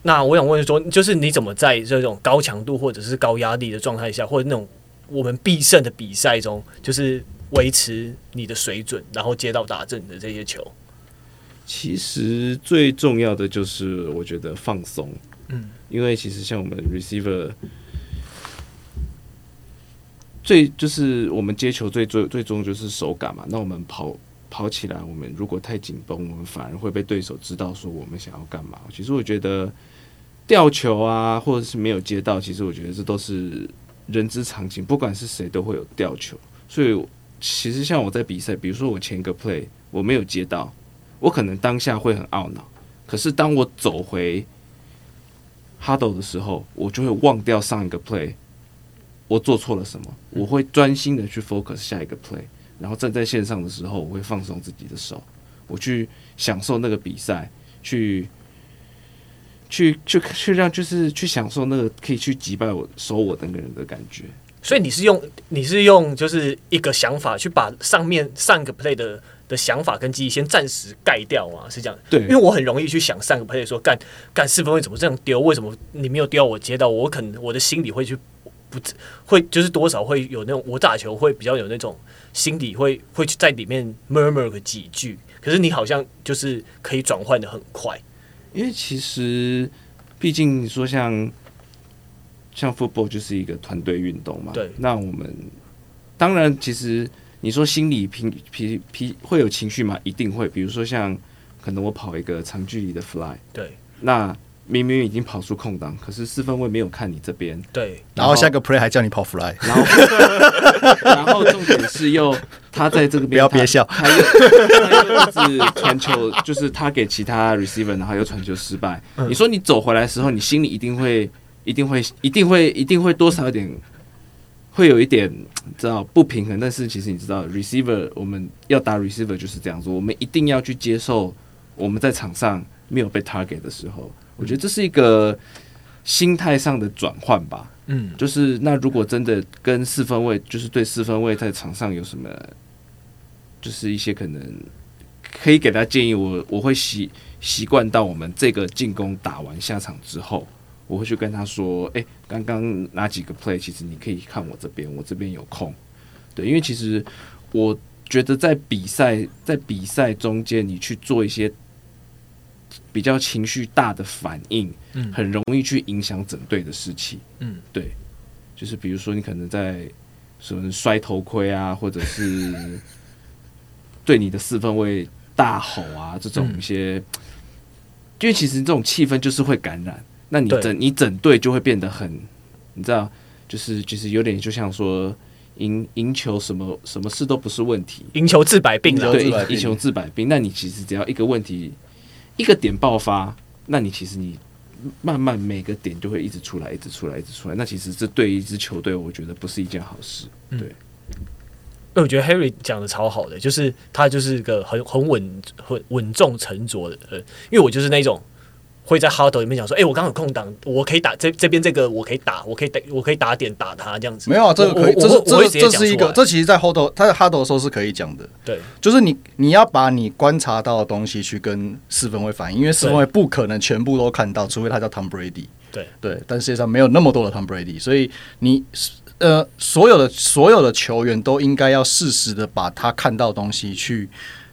那我想问说，就是你怎么在这种高强度或者是高压力的状态下，或者那种我们必胜的比赛中，就是维持你的水准，然后接到打正的这些球？其实最重要的就是我觉得放松，嗯，因为其实像我们 receiver 最就是我们接球最最最终就是手感嘛。那我们跑跑起来，我们如果太紧绷，我们反而会被对手知道说我们想要干嘛。其实我觉得。掉球啊，或者是没有接到，其实我觉得这都是人之常情，不管是谁都会有掉球。所以其实像我在比赛，比如说我前一个 play 我没有接到，我可能当下会很懊恼。可是当我走回 huddle 的时候，我就会忘掉上一个 play，我做错了什么，我会专心的去 focus 下一个 play。然后站在线上的时候，我会放松自己的手，我去享受那个比赛，去。去去去让就是去享受那个可以去击败我守我的那个人的感觉，所以你是用你是用就是一个想法去把上面上个 play 的的想法跟记忆先暂时盖掉吗？是这样？对，因为我很容易去想上个 play 说干干四分会怎么这样丢？为什么你没有丢我接到我？我可能我的心里会去不会就是多少会有那种我打球会比较有那种心理会会在里面 murmur 个几句，可是你好像就是可以转换的很快，因为其实毕竟你说像像 football 就是一个团队运动嘛，对，那我们当然其实你说心理平平平会有情绪嘛？一定会，比如说像可能我跑一个长距离的 fly，对，那。明明已经跑出空档，可是四分卫没有看你这边。对，然后下个 play 还叫你跑 fly，然后然后重点是又他在这个边，不要憋笑，他又他又一直传球，就是他给其他 receiver，然后又传球失败。你说你走回来的时候，你心里一定会、一定会、一定会、一定会多少有点，会有一点知道不平衡。但是其实你知道，receiver 我们要打 receiver 就是这样子，我们一定要去接受我们在场上没有被 target 的时候。我觉得这是一个心态上的转换吧。嗯，就是那如果真的跟四分卫，就是对四分卫在场上有什么，就是一些可能可以给他建议我，我我会习习惯到我们这个进攻打完下场之后，我会去跟他说：“哎，刚刚哪几个 play，其实你可以看我这边，我这边有空。”对，因为其实我觉得在比赛在比赛中间，你去做一些。比较情绪大的反应，嗯，很容易去影响整队的士气，嗯，对，就是比如说你可能在什么摔头盔啊，或者是对你的四分卫大吼啊，这种一些，嗯、因为其实这种气氛就是会感染，那你整你整队就会变得很，你知道，就是就是有点就像说赢赢球什么什么事都不是问题，赢球治百病啊，对，赢球治百病，那你其实只要一个问题。一个点爆发，那你其实你慢慢每个点就会一直出来，一直出来，一直出来。那其实这对一支球队，我觉得不是一件好事。对，我觉得 Harry 讲的超好的，就是他就是个很很稳、很稳重、沉着的。人，因为我就是那种。会在 huddle 里面讲说：“哎、欸，我刚有空档，我可以打这这边这个，我可以打，我可以打，我可以打点打他这样子。”没有啊，这个可以，这是这这是一个，这其实，在 huddle 他在 huddle 的时候是可以讲的。对，就是你你要把你观察到的东西去跟四分卫反映，因为四分卫不可能全部都看到，除非他叫 Tom Brady。对对，但世界上没有那么多的 Tom Brady，所以你呃，所有的所有的球员都应该要适时的把他看到的东西去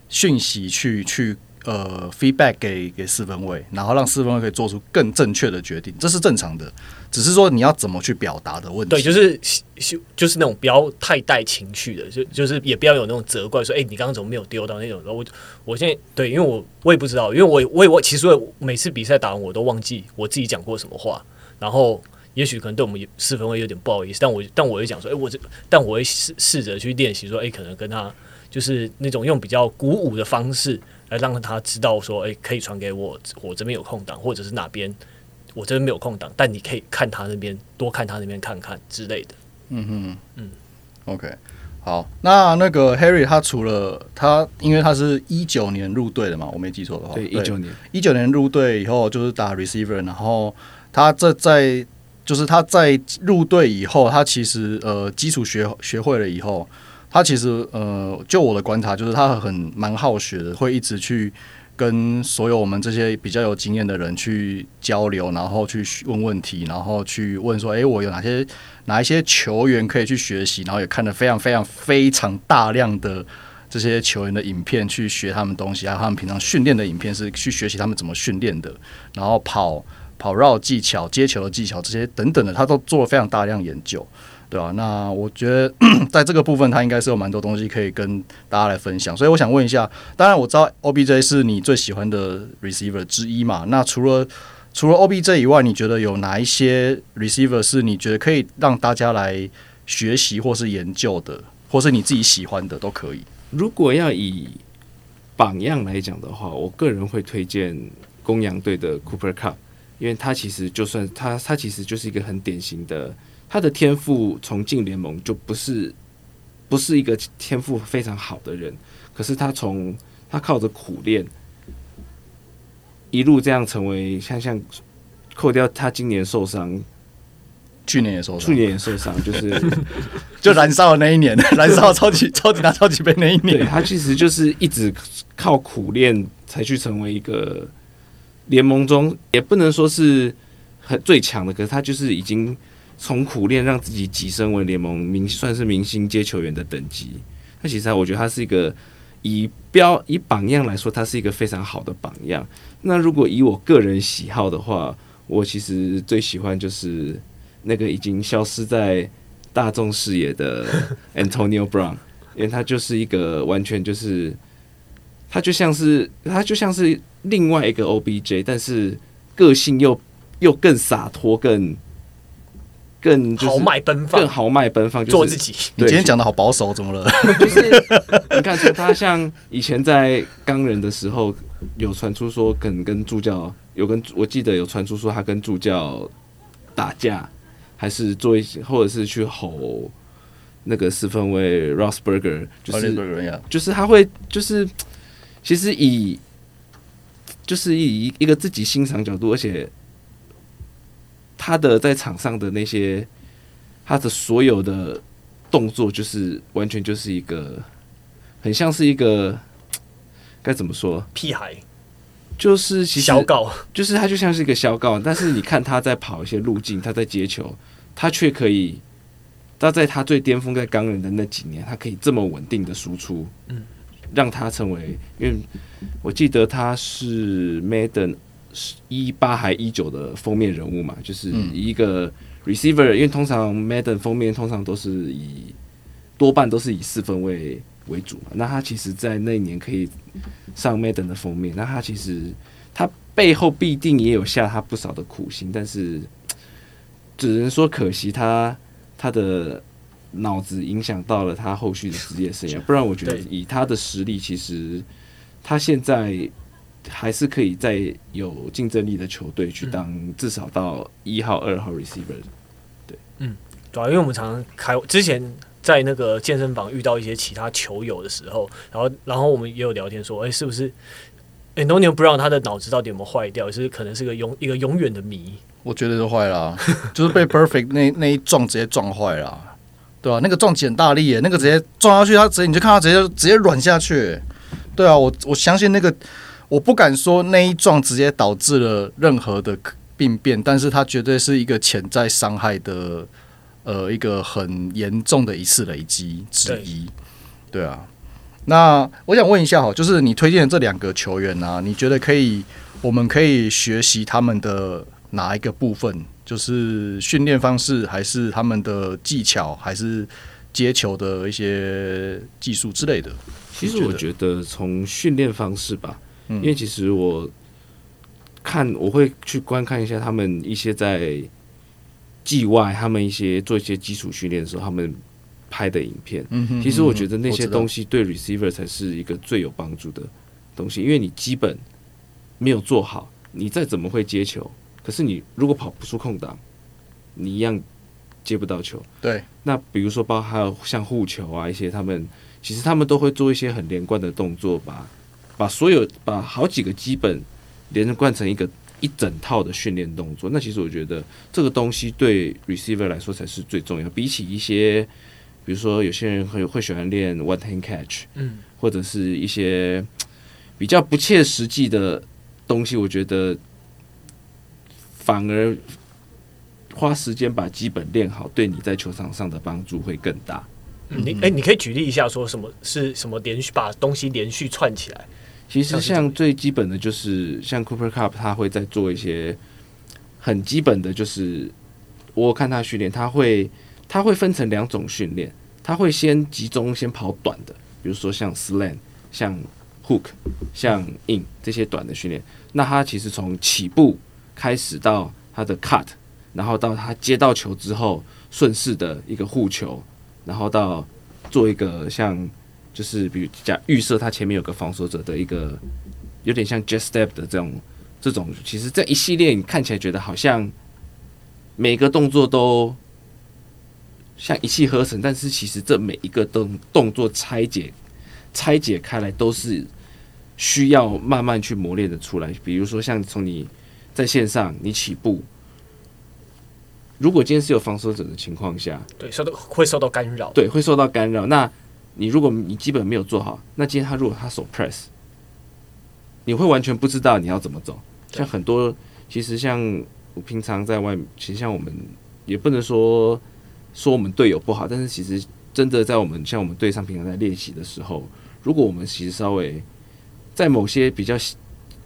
讯息去去。呃，feedback 给给四分位，然后让四分位可以做出更正确的决定，这是正常的。只是说你要怎么去表达的问题。对，就是就是那种不要太带情绪的，就就是也不要有那种责怪说，哎、你刚刚怎么没有丢到那种。我我现在对，因为我我也不知道，因为我我也我其实我每次比赛打完我都忘记我自己讲过什么话，然后也许可能对我们四分位有点不好意思，但我但我会讲说，哎、我这但我会试试着去练习说，哎、可能跟他就是那种用比较鼓舞的方式。来让他知道说，哎、欸，可以传给我，我这边有空档，或者是哪边我这边没有空档，但你可以看他那边，多看他那边看看之类的。嗯哼，嗯，OK，好，那那个 Harry 他除了他，因为他是一九年入队的嘛，我没记错的话，对，一九年，一九年入队以后就是打 receiver，然后他这在就是他在入队以后，他其实呃基础学学会了以后。他其实呃，就我的观察，就是他很蛮好学的，会一直去跟所有我们这些比较有经验的人去交流，然后去问问题，然后去问说，诶，我有哪些哪一些球员可以去学习，然后也看了非常非常非常大量的这些球员的影片，去学他们东西，还有他们平常训练的影片是去学习他们怎么训练的，然后跑跑绕技巧、接球的技巧这些等等的，他都做了非常大量研究。对啊，那我觉得 在这个部分，他应该是有蛮多东西可以跟大家来分享。所以我想问一下，当然我知道 OBJ 是你最喜欢的 receiver 之一嘛？那除了除了 OBJ 以外，你觉得有哪一些 receiver 是你觉得可以让大家来学习或是研究的，或是你自己喜欢的都可以？如果要以榜样来讲的话，我个人会推荐公羊队的 Cooper Cup，因为他其实就算他他其实就是一个很典型的。他的天赋从进联盟就不是不是一个天赋非常好的人，可是他从他靠着苦练一路这样成为像像扣掉他今年受伤，去年也受伤，去年也受伤，就是就燃烧的那一年，燃烧超级超级大超级杯那一年，他其实就是一直靠苦练才去成为一个联盟中也不能说是很最强的，可是他就是已经。从苦练让自己跻身为联盟明算是明星阶球员的等级。那其实我觉得他是一个以标以榜样来说，他是一个非常好的榜样。那如果以我个人喜好的话，我其实最喜欢就是那个已经消失在大众视野的 Antonio Brown，因为他就是一个完全就是他就像是他就像是另外一个 OBJ，但是个性又又更洒脱，更更豪迈奔放，更豪迈奔放，做自己。你今天讲的好保守，怎么了？就是你看，从他像以前在钢人的时候，有传出说可能跟助教有跟，我记得有传出说他跟助教打架，还是做一些，或者是去吼那个四分卫 Roethlisberger，就是就是他会就是其实以就是以一个自己欣赏角度，而且。他的在场上的那些，他的所有的动作，就是完全就是一个，很像是一个该怎么说？屁孩，就是其实小告，就是他就像是一个小告，但是你看他在跑一些路径，他在接球，他却可以，他在他最巅峰在钢人的那几年，他可以这么稳定的输出，嗯，让他成为，因为我记得他是 Madden。一八还一九的封面人物嘛，就是一个 receiver，因为通常 Madden 封面通常都是以多半都是以四分位为主嘛。那他其实，在那一年可以上 Madden 的封面，那他其实他背后必定也有下他不少的苦心，但是 只能说可惜他他的脑子影响到了他后续的职业生涯。不然我觉得以他的实力，其实他现在。还是可以在有竞争力的球队去当至少到一号、二号 receiver。对，嗯，对啊，因为我们常常开之前在那个健身房遇到一些其他球友的时候，然后然后我们也有聊天说，哎、欸，是不是 Antonio Brown 他的脑子到底有没有坏掉？是可能是个永一个永远的谜。我觉得是坏了，就是被 Perfect 那那一撞直接撞坏了，对吧、啊？那个撞击很大力耶，那个直接撞下去，他直接你就看他直接直接软下去。对啊，我我相信那个。我不敢说那一撞直接导致了任何的病变，但是它绝对是一个潜在伤害的，呃，一个很严重的一次累积之一。对，对啊，那我想问一下哈，就是你推荐的这两个球员啊，你觉得可以，我们可以学习他们的哪一个部分？就是训练方式，还是他们的技巧，还是接球的一些技术之类的？其实我觉得从训练方式吧。因为其实我看我会去观看一下他们一些在季外，他们一些做一些基础训练的时候，他们拍的影片。其实我觉得那些东西对 receiver 才是一个最有帮助的东西，因为你基本没有做好，你再怎么会接球，可是你如果跑不出空档，你一样接不到球。对。那比如说，包括还有像护球啊，一些他们其实他们都会做一些很连贯的动作吧。把所有把好几个基本连贯成一个一整套的训练动作，那其实我觉得这个东西对 receiver 来说才是最重要。比起一些，比如说有些人会会喜欢练 one hand catch，嗯，或者是一些比较不切实际的东西，我觉得反而花时间把基本练好，对你在球场上的帮助会更大。嗯，你哎，你可以举例一下，说什么是什么连续把东西连续串起来？其实像最基本的就是像 Cooper Cup，他会在做一些很基本的，就是我看他训练，他会他会分成两种训练，他会先集中先跑短的，比如说像 Slant、像 Hook、像 In 这些短的训练。那他其实从起步开始到他的 Cut，然后到他接到球之后顺势的一个护球，然后到做一个像。就是比如假预设他前面有个防守者的一个有点像 jet step 的这种这种，其实这一系列你看起来觉得好像每个动作都像一气呵成，但是其实这每一个动动作拆解拆解开来都是需要慢慢去磨练的出来。比如说像从你在线上你起步，如果今天是有防守者的情况下，对，受到会受到干扰，对，会受到干扰。那你如果你基本没有做好，那今天他如果他手 press，你会完全不知道你要怎么走。像很多其实像我平常在外面，其实像我们也不能说说我们队友不好，但是其实真的在我们像我们队上平常在练习的时候，如果我们其实稍微在某些比较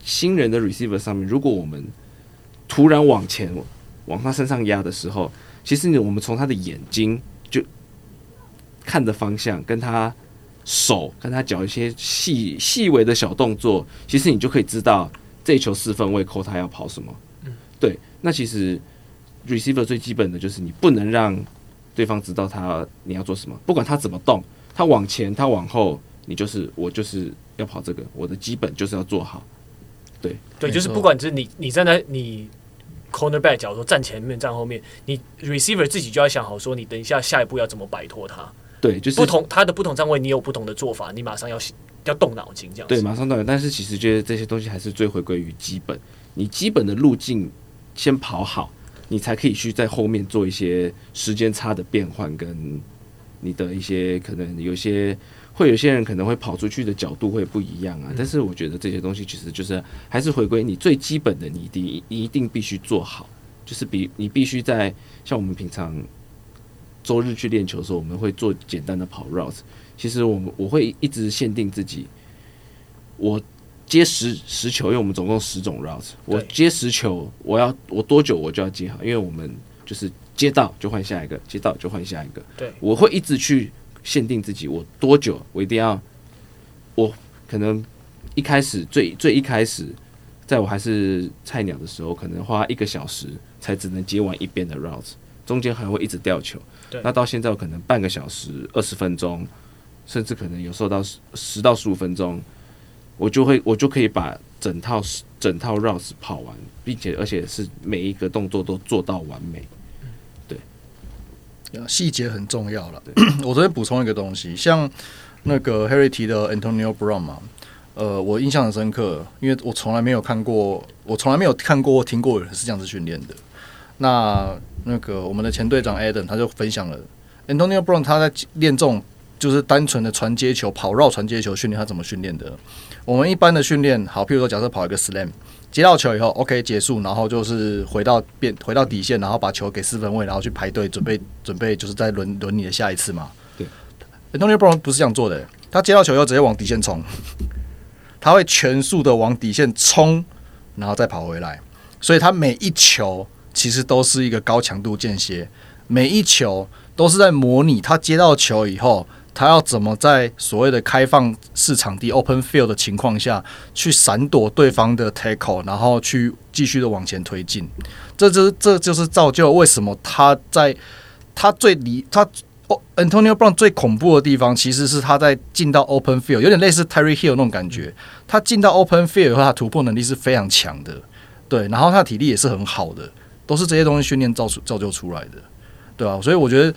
新人的 receiver 上面，如果我们突然往前往他身上压的时候，其实你我们从他的眼睛就看的方向，跟他手跟他脚一些细细微的小动作，其实你就可以知道这球四分位扣他要跑什么。嗯对，那其实 receiver 最基本的就是你不能让对方知道他你要做什么，不管他怎么动，他往前他往后，你就是我就是要跑这个，我的基本就是要做好。对对，就是不管是你你站在你 cornerback 角度站前面站后面，你 receiver 自己就要想好说，你等一下下一步要怎么摆脱他。对，就是不同他的不同站位，你有不同的做法，你马上要要动脑筋这样。对，马上动脑。但是其实觉得这些东西还是最回归于基本，你基本的路径。先跑好，你才可以去在后面做一些时间差的变换，跟你的一些可能有些会有些人可能会跑出去的角度会不一样啊。但是我觉得这些东西其实就是还是回归你最基本的，你一定你一定必须做好，就是比你必须在像我们平常周日去练球的时候，我们会做简单的跑 route。其实我们我会一直限定自己，我。接十十球，因为我们总共十种 route，我接十球，我要我多久我就要接好，因为我们就是接到就换下一个，接到就换下一个。对，我会一直去限定自己，我多久我一定要，我可能一开始最最一开始，在我还是菜鸟的时候，可能花一个小时才只能接完一边的 route，中间还会一直掉球。对，那到现在我可能半个小时、二十分钟，甚至可能有时候到十十到十五分钟。我就会，我就可以把整套整套 route 跑完，并且而且是每一个动作都做到完美。对，细节很重要了。我昨天补充一个东西，像那个 Harry 提的 Antonio Brown 嘛，呃，我印象很深刻，因为我从来没有看过，我从来没有看过、听过有人是这样子训练的。那那个我们的前队长 Adam 他就分享了 Antonio Brown 他在练这种就是单纯的传接球、跑绕传接球训练，他怎么训练的？我们一般的训练，好，譬如说，假设跑一个 slam，接到球以后，OK 结束，然后就是回到变回到底线，然后把球给四分位，然后去排队准备准备，就是在轮轮你的下一次嘛。对，Antonio Brown 不是这样做的，他接到球以后直接往底线冲，他会全速的往底线冲，然后再跑回来，所以他每一球其实都是一个高强度间歇，每一球都是在模拟他接到球以后。他要怎么在所谓的开放市场地 （open field） 的情况下去闪躲对方的 tackle，然后去继续的往前推进？这就是这就是造就为什么他在他最离他哦，Antonio Brown 最恐怖的地方，其实是他在进到 open field，有点类似 Terry Hill 那种感觉。他进到 open field 以后，他突破能力是非常强的，对，然后他体力也是很好的，都是这些东西训练造出造就出来的，对吧？所以我觉得。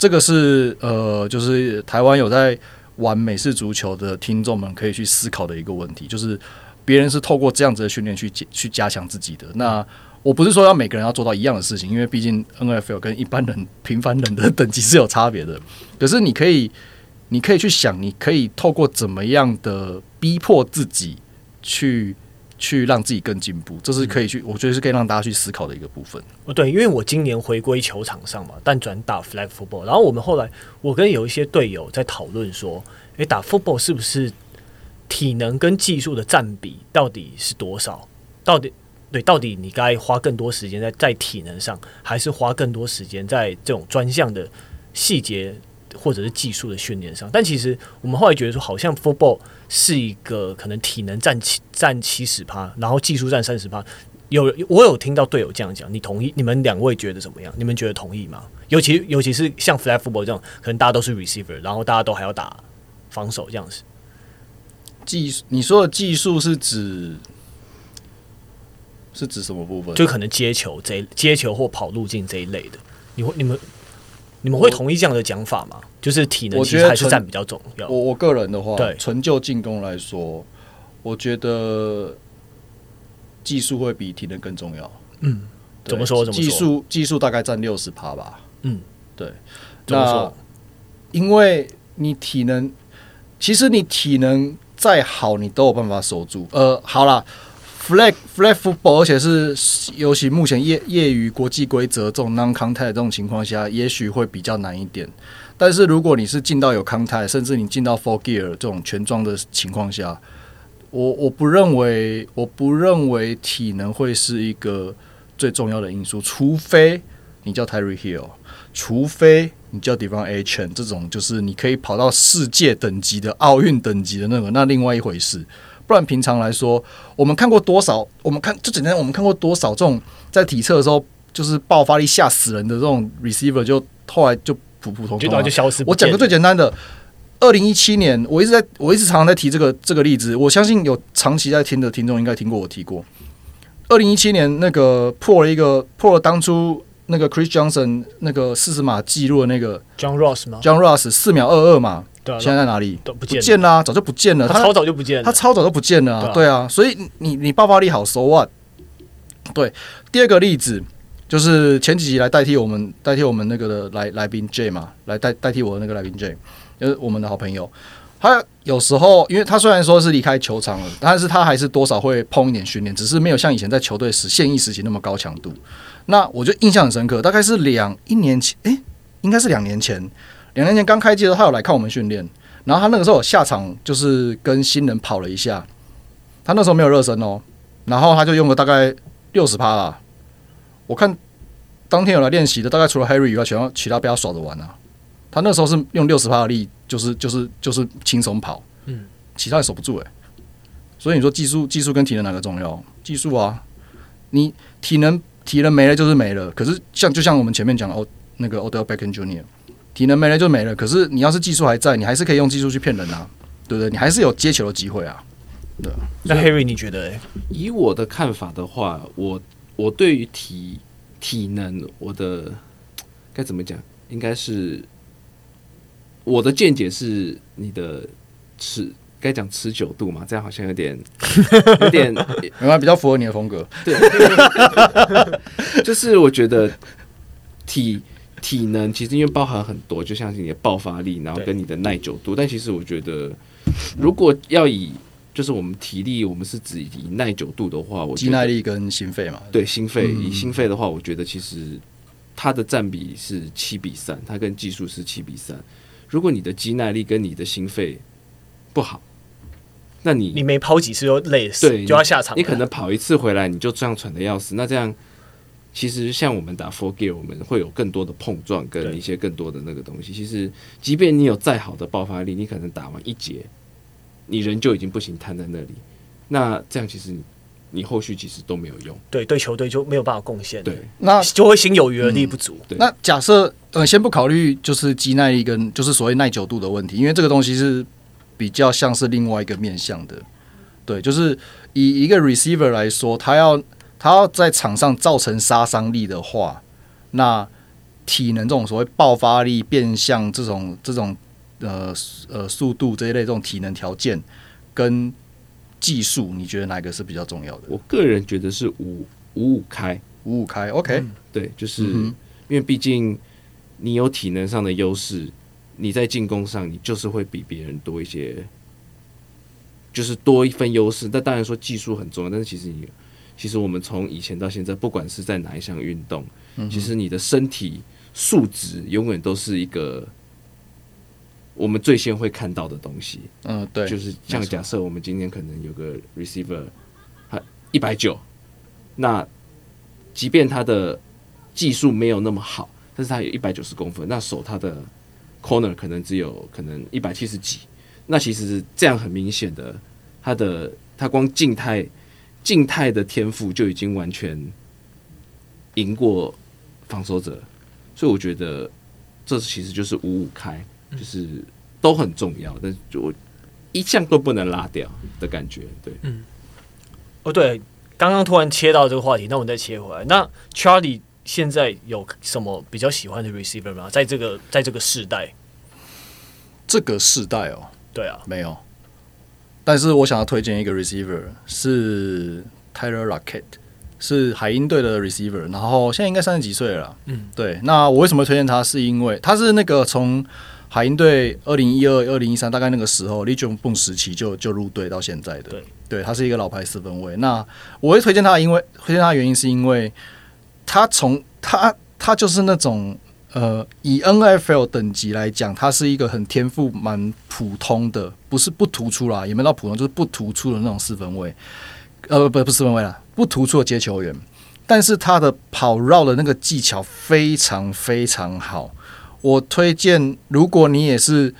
这个是呃，就是台湾有在玩美式足球的听众们可以去思考的一个问题，就是别人是透过这样子的训练去去加强自己的。那我不是说要每个人要做到一样的事情，因为毕竟 NFL 跟一般人平凡人的等级是有差别的。可是你可以，你可以去想，你可以透过怎么样的逼迫自己去。去让自己更进步，这是可以去，我觉得是可以让大家去思考的一个部分。哦，对，因为我今年回归球场上嘛，但转打 flag football，然后我们后来我跟有一些队友在讨论说，诶，打 football 是不是体能跟技术的占比到底是多少？到底对，到底你该花更多时间在在体能上，还是花更多时间在这种专项的细节？或者是技术的训练上，但其实我们后来觉得说，好像 football 是一个可能体能占七占七十趴，然后技术占三十趴。有我有听到队友这样讲，你同意？你们两位觉得怎么样？你们觉得同意吗？尤其尤其是像 flag football 这样，可能大家都是 receiver，然后大家都还要打防守这样子。技术，你说的技术是指是指什么部分？就可能接球这接球或跑路径这一类的。你会你们？你们会同意这样的讲法吗？就是体能其实还是占比较重要。我我个人的话，对纯就进攻来说，我觉得技术会比体能更重要。嗯，怎么说？怎么说？技术技术大概占六十趴吧。嗯，对。怎么说？因为你体能，其实你体能再好，你都有办法守住。呃，好啦 flag flag football，而且是尤其目前业业余国际规则这种 non contact 这种情况下，也许会比较难一点。但是如果你是进到有 contact，甚至你进到 full gear 这种全装的情况下，我我不认为我不认为体能会是一个最重要的因素，除非你叫 Terry Hill，除非你叫 De'Von Achane 这种就是你可以跑到世界等级的奥运等级的那个，那另外一回事。不然平常来说，我们看过多少？我们看就简单，我们看过多少这种在体测的时候就是爆发力吓死人的这种 receiver，就后来就普普通通、啊，就消失。我讲个最简单的，二零一七年，我一直在我一直常常在提这个这个例子。我相信有长期在听的听众应该听过我提过。二零一七年那个破了一个破了当初那个 Chris Johnson 那个四十码记录的那个 John Ross 吗？John Ross 四秒二二嘛。现在在哪里？都不见，不见了、啊，早就不见了。他超早就不见了，他超早就不见了、啊。对啊，所以你你爆发力好，so what？对，第二个例子就是前几集来代替我们代替我们那个的来来宾 J 嘛，来代代替我的那个来宾 J，就是我们的好朋友。他有时候，因为他虽然说是离开球场了，但是他还是多少会碰一点训练，只是没有像以前在球队时现役时期那么高强度。那我就印象很深刻，大概是两一年前，诶、欸，应该是两年前。两年前刚开机的时候，他有来看我们训练，然后他那个时候有下场，就是跟新人跑了一下。他那时候没有热身哦，然后他就用了大概六十趴啦。我看当天有来练习的，大概除了 Harry 以外，全部其他被他耍着玩啊。他那时候是用六十趴的力，就是就是就是轻松跑，嗯，其他也守不住诶、欸。所以你说技术技术跟体能哪个重要？技术啊，你体能体能没了就是没了。可是像就像我们前面讲的哦，那个 Odell Beckham Jr。体能没了就没了，可是你要是技术还在，你还是可以用技术去骗人啊，对不对？你还是有接球的机会啊。对，那 Harry 你觉得？以我的看法的话，我我对于体体能，我的该怎么讲？应该是我的见解是你的持该讲持久度嘛？这样好像有点 有点，原来比较符合你的风格。对，就是我觉得体。体能其实因为包含很多，就像是你的爆发力，然后跟你的耐久度。但其实我觉得，如果要以就是我们体力，我们是指以耐久度的话，我肌耐力跟心肺嘛。对，心肺以心肺的话，我觉得其实它的占比是七比三，它跟技术是七比三。如果你的肌耐力跟你的心肺不好，那你你没跑几次就累死，对，就要下场。你可能跑一次回来你就这样喘的要死，那这样。其实像我们打 Full Gear，我们会有更多的碰撞跟一些更多的那个东西。其实，即便你有再好的爆发力，你可能打完一节，你人就已经不行，瘫在那里。那这样其实你后续其实都没有用。对，对球队就没有办法贡献。对，那就会心有余而力不足。嗯、那假设呃，先不考虑就是肌耐力跟就是所谓耐久度的问题，因为这个东西是比较像是另外一个面向的。对，就是以一个 receiver 来说，他要。他要在场上造成杀伤力的话，那体能这种所谓爆发力、变相这种这种呃呃速度这一类这种体能条件跟技术，你觉得哪个是比较重要的？我个人觉得是五五五开五五开，OK，嗯，对，就是因为毕竟你有体能上的优势，你在进攻上你就是会比别人多一些，就是多一分优势。那当然说技术很重要，但是其实你。其实我们从以前到现在，不管是在哪一项运动，其实你的身体素质永远都是一个我们最先会看到的东西。嗯，对，就是像假设我们今天可能有个 receiver，他一百九，那即便他的技术没有那么好，但是他有一百九十公分，那手他的 corner 可能只有可能一百七十几，那其实这样很明显的，他的他光静态。静态的天赋就已经完全赢过防守者，所以我觉得这其实就是五五开，就是都很重要，但是就一项都不能拉掉的感觉。对，嗯，哦，对，刚刚突然切到这个话题，那我们再切回来。那 Charlie 现在有什么比较喜欢的 receiver 吗？在这个在这个世代，这个世代哦，对啊，没有。但是我想要推荐一个 receiver 是 Tyler Lockett，是海鹰队的 receiver，然后现在应该三十几岁了。嗯，对。那我为什么推荐他？是因为他是那个从海鹰队二零一二、二零一三大概那个时候，Legion Boom 时期就就入队到现在的。对，对他是一个老牌四分卫。那我会推荐他，因为推荐他的原因是因为他从他他就是那种呃，以 NFL 等级来讲，他是一个很天赋蛮普通的，不是不突出啦，也没到普通，就是不突出的那种四分位。呃，不不是四分位啦，不突出的接球员。但是他的跑绕的那个技巧非常非常好，我推荐，如果你也是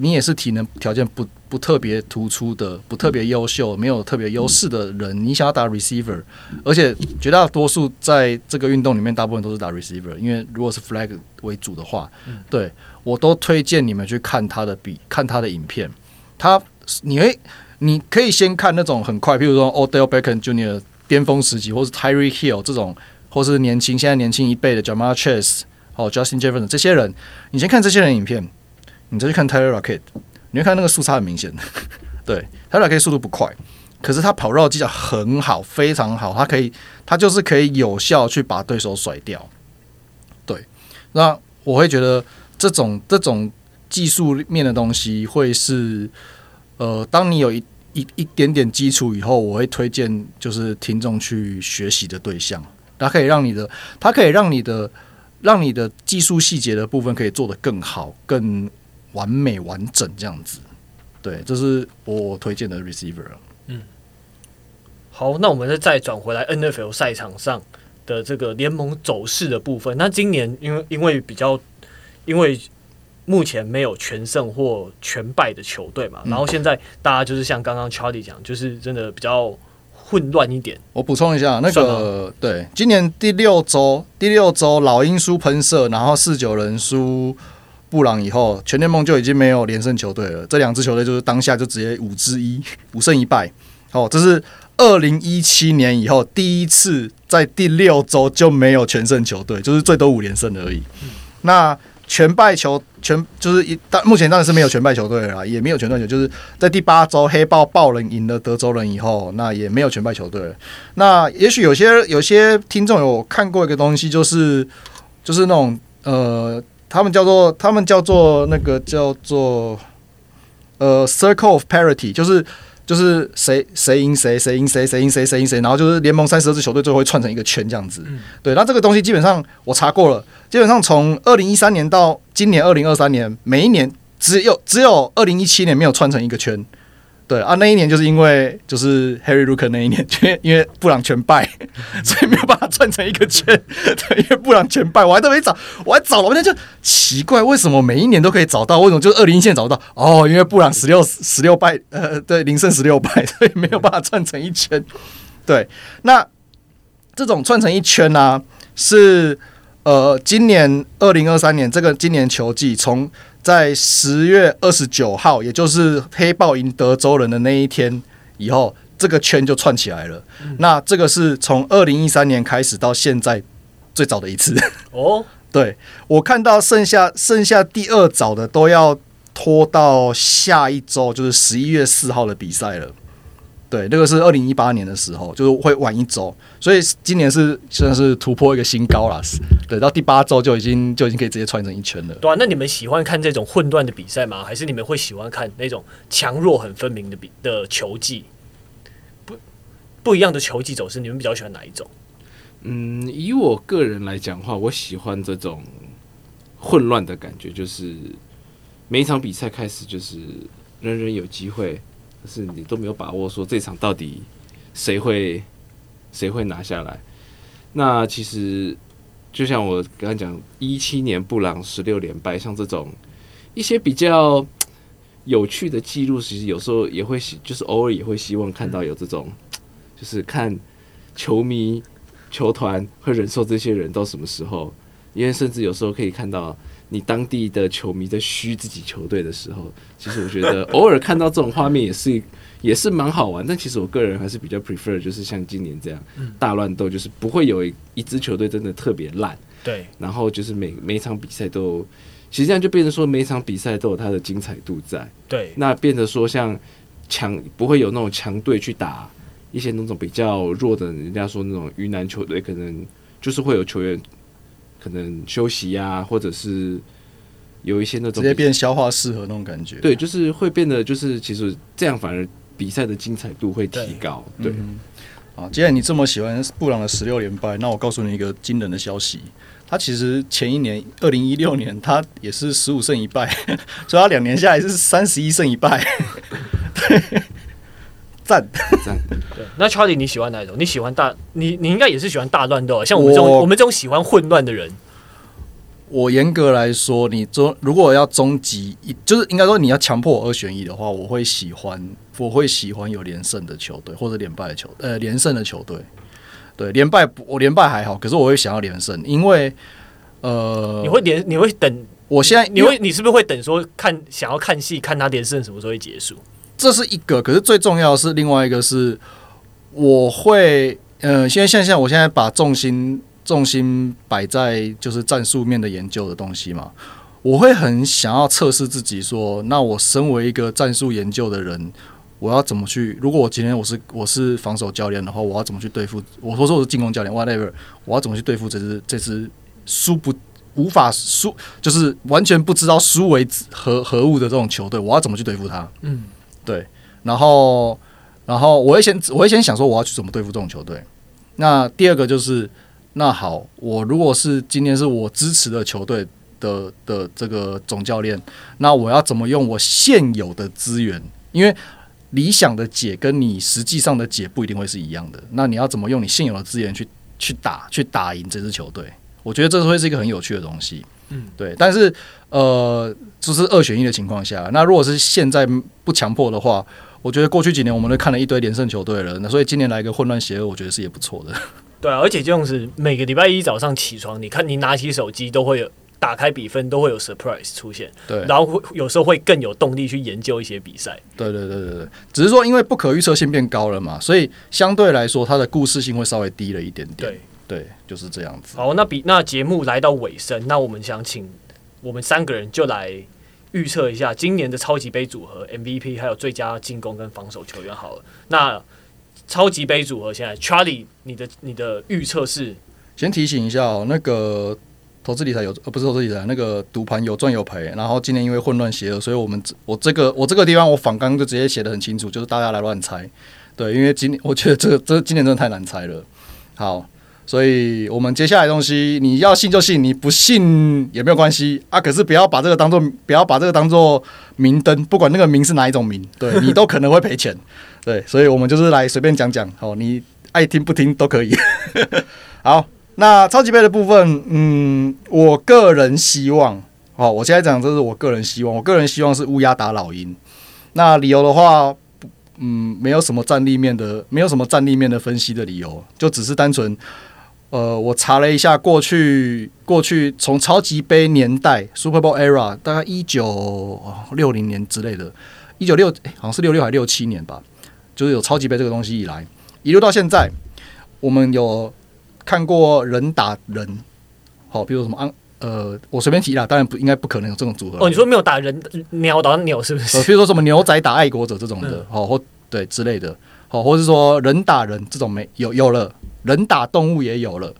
你也是体能条件不不特别突出的，不特别优秀，没有特别优势的人，你想要打 receiver，而且绝大多数在这个运动里面，大部分都是打 receiver，因为如果是 flag 为主的话，对我都推荐你们去看他的比看他的影片，他你会你可以先看那种很快，譬如说 Odell Beckham Jr. 巅峰时期，或是 Tyreek Hill 这种，或是年轻现在年轻一辈的 Ja'Marr Chase 哦 Justin Jefferson 这些人，你先看这些人影片，你再去看 Tyler Rocket，你会看那个速差很明显。对，Tyler Lockett 速度不快，可是他跑绕技巧很好，非常好，他可以，他就是可以有效去把对手甩掉。对，那我会觉得这种这种技术面的东西会是，呃，当你有一。一一点点基础以后，我会推荐就是听众去学习的对象，它可以让你的，它可以让你的，让你的技术细节的部分可以做得更好、更完美、完整这样子。对，这是我推荐的 receiver。嗯，好，那我们再转回来 NFL 赛场上的这个联盟走势的部分。那今年因为因为比较因为。目前没有全胜或全败的球队嘛，然后现在大家就是像刚刚 Charlie 讲，就是真的比较混乱一点。我补充一下，那个对，今年第六周，第六周老鹰输喷射，然后四九人输布朗以后，全联盟就已经没有连胜球队了。这两支球队就是当下就直接五之一，五胜一败。哦，这是二零一七年以后第一次在第六周就没有全胜球队，就是最多五连胜而已。那全败球全就是一，但目前当然是没有全败球队了，也没有全败球，就是在第八周黑豹爆人赢了德州人以后，那也没有全败球队。那也许有些有些听众有看过一个东西，就是就是那种呃，他们叫做他们叫做那个叫做呃 Circle of Parity，就是。就是谁谁赢谁，谁赢谁，谁赢谁，谁赢谁，然后就是联盟三十二支球队最后会串成一个圈这样子。对，那这个东西基本上我查过了，基本上从二零一三年到今年二零二三年，每一年只有只有二零一七年没有串成一个圈。对啊，那一年就是因为就是 Harry Luker 那一年，因为因为布朗全败，所以没有办法串成一个圈。对，因为布朗全败，我还特别找，我还找了，那就奇怪，为什么每一年都可以找到？为什么就是二零一七年找不到？哦，因为布朗十六十六败，呃，对，零胜十六败，所以没有办法串成一圈。对，那这种串成一圈呢、是呃，今年二零二三年这个今年球季从。在十月二十九号，也就是黑豹赢德州人的那一天以后，这个圈就串起来了。嗯、那这个是从二零一三年开始到现在最早的一次。哦，对，我看到剩下剩下第二早的都要拖到下一周，就是十一月四号的比赛了。对，那个是二零一八年的时候，就是会晚一周，所以今年是算是突破一个新高了。对，到第八周就已经就已经可以直接串成一圈了。对啊，那你们喜欢看这种混乱的比赛吗？还是你们会喜欢看那种强弱很分明的比的球技？不一样的球技走势，你们比较喜欢哪一种？嗯，以我个人来讲的话，我喜欢这种混乱的感觉，就是每一场比赛开始就是人人有机会。可是你都没有把握说这场到底谁会谁会拿下来？那其实就像我刚刚讲，一七年布朗十六连败，像这种一些比较有趣的记录，其实有时候也会，就是偶尔也会希望看到有这种，就是看球迷球团会忍受这些人到什么时候，因为甚至有时候可以看到。你当地的球迷在嘘自己球队的时候，其实我觉得 偶尔看到这种画面也是也是蛮好玩。但其实我个人还是比较 prefer 就是像今年这样大乱斗，就是不会有一支球队真的特别烂。对，然后就是每每一场比赛都，其实这样就变成说每一场比赛都有它的精彩度在。对，那变得说像强不会有那种强队去打一些那种比较弱的，人家说那种云南球队，可能就是会有球员。可能休息呀、啊，或者是有一些那种直接变消化适合那种感觉。对，就是会变得就是其实这样反而比赛的精彩度会提高。对，啊，既然你这么喜欢布朗的十六连败，那我告诉你一个惊人的消息，他其实前一年二零一六年他也是十五胜一败，所以他两年下来是三十一胜一败。对，赞赞。对，那 Charlie 你喜欢哪一种？你喜欢大？你你应该也是喜欢大乱斗，像我们这种我，我们这种喜欢混乱的人。我严格来说，你终如果要终极一，就是应该说你要强迫我二选一的话，我会喜欢，我会喜欢有连胜的球队或者连败的球，呃，连胜的球队。对，连败我连败还好，可是我会想要连胜，因为呃，你会连你会等，我现在你会你是不是会等说看想要看戏看他连胜什么时候会结束？这是一个，可是最重要的是另外一个是，我会呃，现在现在我现在把重心。重心摆在就是战术面的研究的东西嘛，我会很想要测试自己，说，那我身为一个战术研究的人，我要怎么去？如果我今天我是我是防守教练的话，我要怎么去对付？我说说我是进攻教练，whatever，我要怎么去对付这支这支输不无法输，就是完全不知道输为何何物的这种球队，我要怎么去对付他？嗯，对。然后，然后我会先我会先想说，我要去怎么对付这种球队。那第二个就是。那好，我如果是今天是我支持的球队的的这个总教练，那我要怎么用我现有的资源？因为理想的解跟你实际上的解不一定会是一样的。那你要怎么用你现有的资源去去打去打赢这支球队？我觉得这是会是一个很有趣的东西。嗯，对。但是呃，就是二选一的情况下，那如果是现在不强迫的话，我觉得过去几年我们都看了一堆连胜球队了，那所以今年来一个混乱邪恶，我觉得是也不错的。对啊，而且这样子，每个礼拜一早上起床，你看你拿起手机都会有打开比分，都会有 surprise 出现。对，然后会有时候会更有动力去研究一些比赛。对对对对对，只是说因为不可预测性变高了嘛，所以相对来说它的故事性会稍微低了一点点。对对，就是这样子。好，那比那节目来到尾声，那我们想请我们三个人就来预测一下今年的超级杯组合 MVP，还有最佳进攻跟防守球员。好了，那。超级杯组合现在，Charlie，你的你的预测是？先提醒一下哦，那个投资理财有呃不是投资理财，那个赌盘有赚有赔。然后今年因为混乱邪恶，所以我们我这个我这个地方我反刚就直接写的很清楚，就是大家来乱猜。对，因为今我觉得这个这今年真的太难猜了。好，所以我们接下来的东西你要信就信，你不信也没有关系啊。可是不要把这个当做不要把这个当做明灯，不管那个明是哪一种明，对 你都可能会赔钱。对，所以我们就是来随便讲讲，好，你爱听不听都可以。好，那超级杯的部分，嗯，我个人希望，好，我现在讲这是我个人希望，我个人希望是乌鸦打老鹰。那理由的话，嗯，没有什么战力面的，没有什么战力面的分析的理由，就只是单纯，呃，我查了一下过去，过去从超级杯年代 Super Bowl era 大概一九六零年之类的，一九六，好像是六六还六七年吧。就是有超级杯这个东西以来，一路到现在，我们有看过人打人，好，比如什么安呃，我随便提啦，当然不应该不可能有这种组合。哦，你说没有打人，鸟打鸟是不是？呃，比如说什么牛仔打爱国者这种的，好、嗯，或对之类的，好，或者是说人打人这种没有有了，人打动物也有了